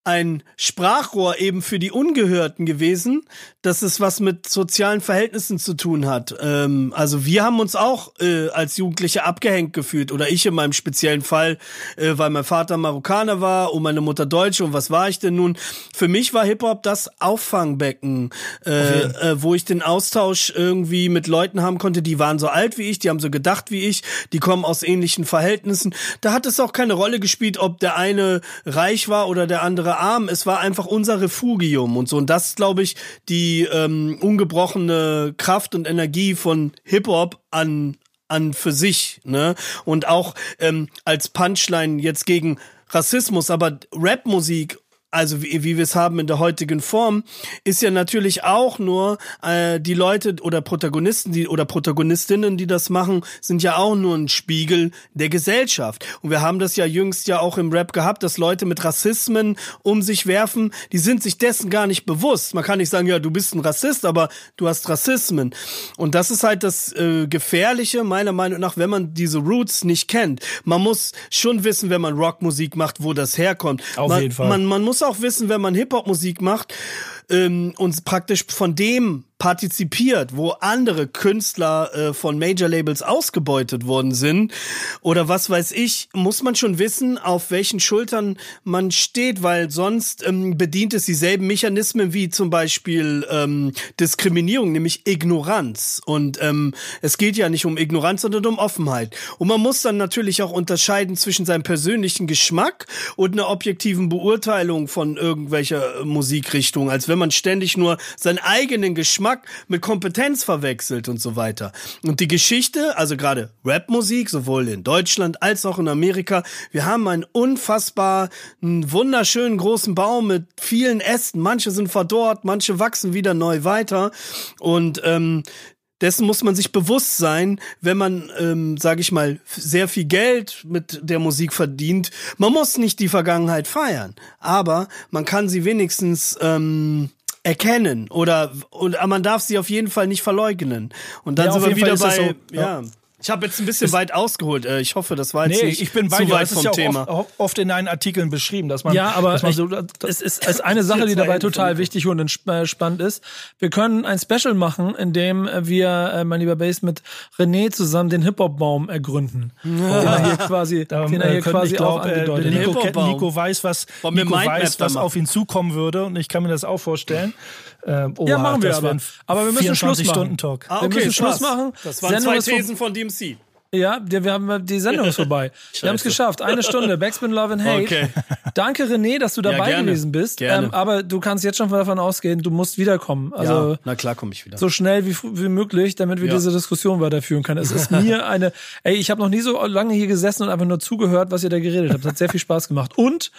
ein Sprachrohr eben für die Ungehörten gewesen, dass es was mit sozialen Verhältnissen zu tun hat. Ähm, also wir haben uns auch äh, als Jugendliche abgehängt gefühlt oder ich in meinem speziellen Fall, äh, weil mein Vater Marokkaner war und meine Mutter Deutsche und was war ich denn nun? Für mich war Hip Hop das Auffangbecken, äh, äh, wo ich den Austausch irgendwie mit Leuten haben konnte, die waren so alt wie ich, die haben so gedacht wie ich, die kommen aus ähnlichen Verhältnissen. Da hat es auch keine Rolle gespielt, ob der eine reich war oder der andere arm. Es war einfach unser Refugium und so. Und das, glaube ich, die die ähm, ungebrochene Kraft und Energie von Hip-Hop an an für sich, ne? Und auch ähm, als Punchline jetzt gegen Rassismus, aber Rapmusik also wie, wie wir es haben in der heutigen Form, ist ja natürlich auch nur äh, die Leute oder Protagonisten, die oder Protagonistinnen, die das machen, sind ja auch nur ein Spiegel der Gesellschaft. Und wir haben das ja jüngst ja auch im Rap gehabt, dass Leute mit Rassismen um sich werfen, die sind sich dessen gar nicht bewusst. Man kann nicht sagen, ja, du bist ein Rassist, aber du hast Rassismen. Und das ist halt das äh, Gefährliche, meiner Meinung nach, wenn man diese Roots nicht kennt. Man muss schon wissen, wenn man Rockmusik macht, wo das herkommt. Auf man, jeden Fall. Man, man muss auch wissen, wenn man Hip-Hop-Musik macht ähm, und praktisch von dem partizipiert, wo andere Künstler äh, von Major Labels ausgebeutet worden sind oder was weiß ich, muss man schon wissen, auf welchen Schultern man steht, weil sonst ähm, bedient es dieselben Mechanismen wie zum Beispiel ähm, Diskriminierung, nämlich Ignoranz. Und ähm, es geht ja nicht um Ignoranz, sondern um Offenheit. Und man muss dann natürlich auch unterscheiden zwischen seinem persönlichen Geschmack und einer objektiven Beurteilung von irgendwelcher Musikrichtung, als wenn man ständig nur seinen eigenen Geschmack mit Kompetenz verwechselt und so weiter. Und die Geschichte, also gerade Rapmusik, sowohl in Deutschland als auch in Amerika, wir haben einen unfassbar einen wunderschönen großen Baum mit vielen Ästen. Manche sind verdorrt, manche wachsen wieder neu weiter. Und ähm, dessen muss man sich bewusst sein, wenn man, ähm, sage ich mal, sehr viel Geld mit der Musik verdient. Man muss nicht die Vergangenheit feiern, aber man kann sie wenigstens ähm, erkennen oder und man darf sie auf jeden Fall nicht verleugnen. Und dann ja, sind wir wieder bei so, ja. ja. Ich habe jetzt ein bisschen es weit ausgeholt. Äh, ich hoffe, das war jetzt nee, nicht ich bin bei zu dir. weit vom ja Thema. Oft, oft, in deinen Artikeln beschrieben, dass man ja, aber man so, es ist, es ist eine Sache, die dabei total wichtig und äh, spannend ist. Wir können ein Special machen, in dem wir, äh, mein lieber Base, mit René zusammen den Hip Hop Baum ergründen. Ja. Den er hier quasi, da, den er hier quasi glaub, auch angedeutet. Nico, Nico weiß, was Nico weiß, was auf ihn zukommen würde, und ich kann mir das auch vorstellen. Ähm, oh, ja, machen wir aber. Aber wir müssen Schluss machen. Stunden Talk. Ah, okay, wir müssen Schluss machen. Das waren Sendung zwei Thesen von DMC. Ja, wir haben die Sendung ist vorbei. wir haben es geschafft. Eine Stunde. Backspin Love and Hate. Okay. Danke, René, dass du dabei ja, gewesen bist. Ähm, aber du kannst jetzt schon davon ausgehen, du musst wiederkommen. Also ja, na klar komme ich wieder. So schnell wie, wie möglich, damit wir ja. diese Diskussion weiterführen können. Es ist mir eine. Ey, ich habe noch nie so lange hier gesessen und einfach nur zugehört, was ihr da geredet habt. Es hat sehr viel Spaß gemacht. Und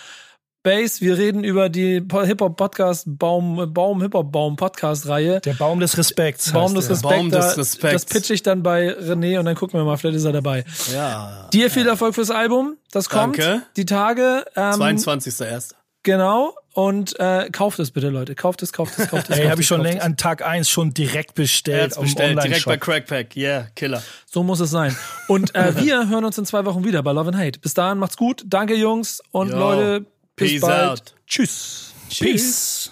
Base, wir reden über die Hip-Hop-Podcast, Baum, Baum, Hip-Hop-Baum-Podcast-Reihe. Der Baum des Respekts. Baum des Respekts. Baum des Respekts. Das pitch ich dann bei René und dann gucken wir mal, vielleicht ist er dabei. Ja. Dir viel Erfolg fürs Album. Das kommt. Danke. Die Tage. Ähm, 22.01. Genau. Und äh, kauft es bitte, Leute. Kauft es, kauft es, kauft es. Ey, habe ich schon länger an Tag 1 schon direkt bestellt. bestellt direkt bei Crackpack. Yeah, Killer. So muss es sein. Und äh, wir hören uns in zwei Wochen wieder bei Love and Hate. Bis dahin, macht's gut. Danke, Jungs. Und Yo. Leute, Bis Peace bald. out. Tschüss. Peace.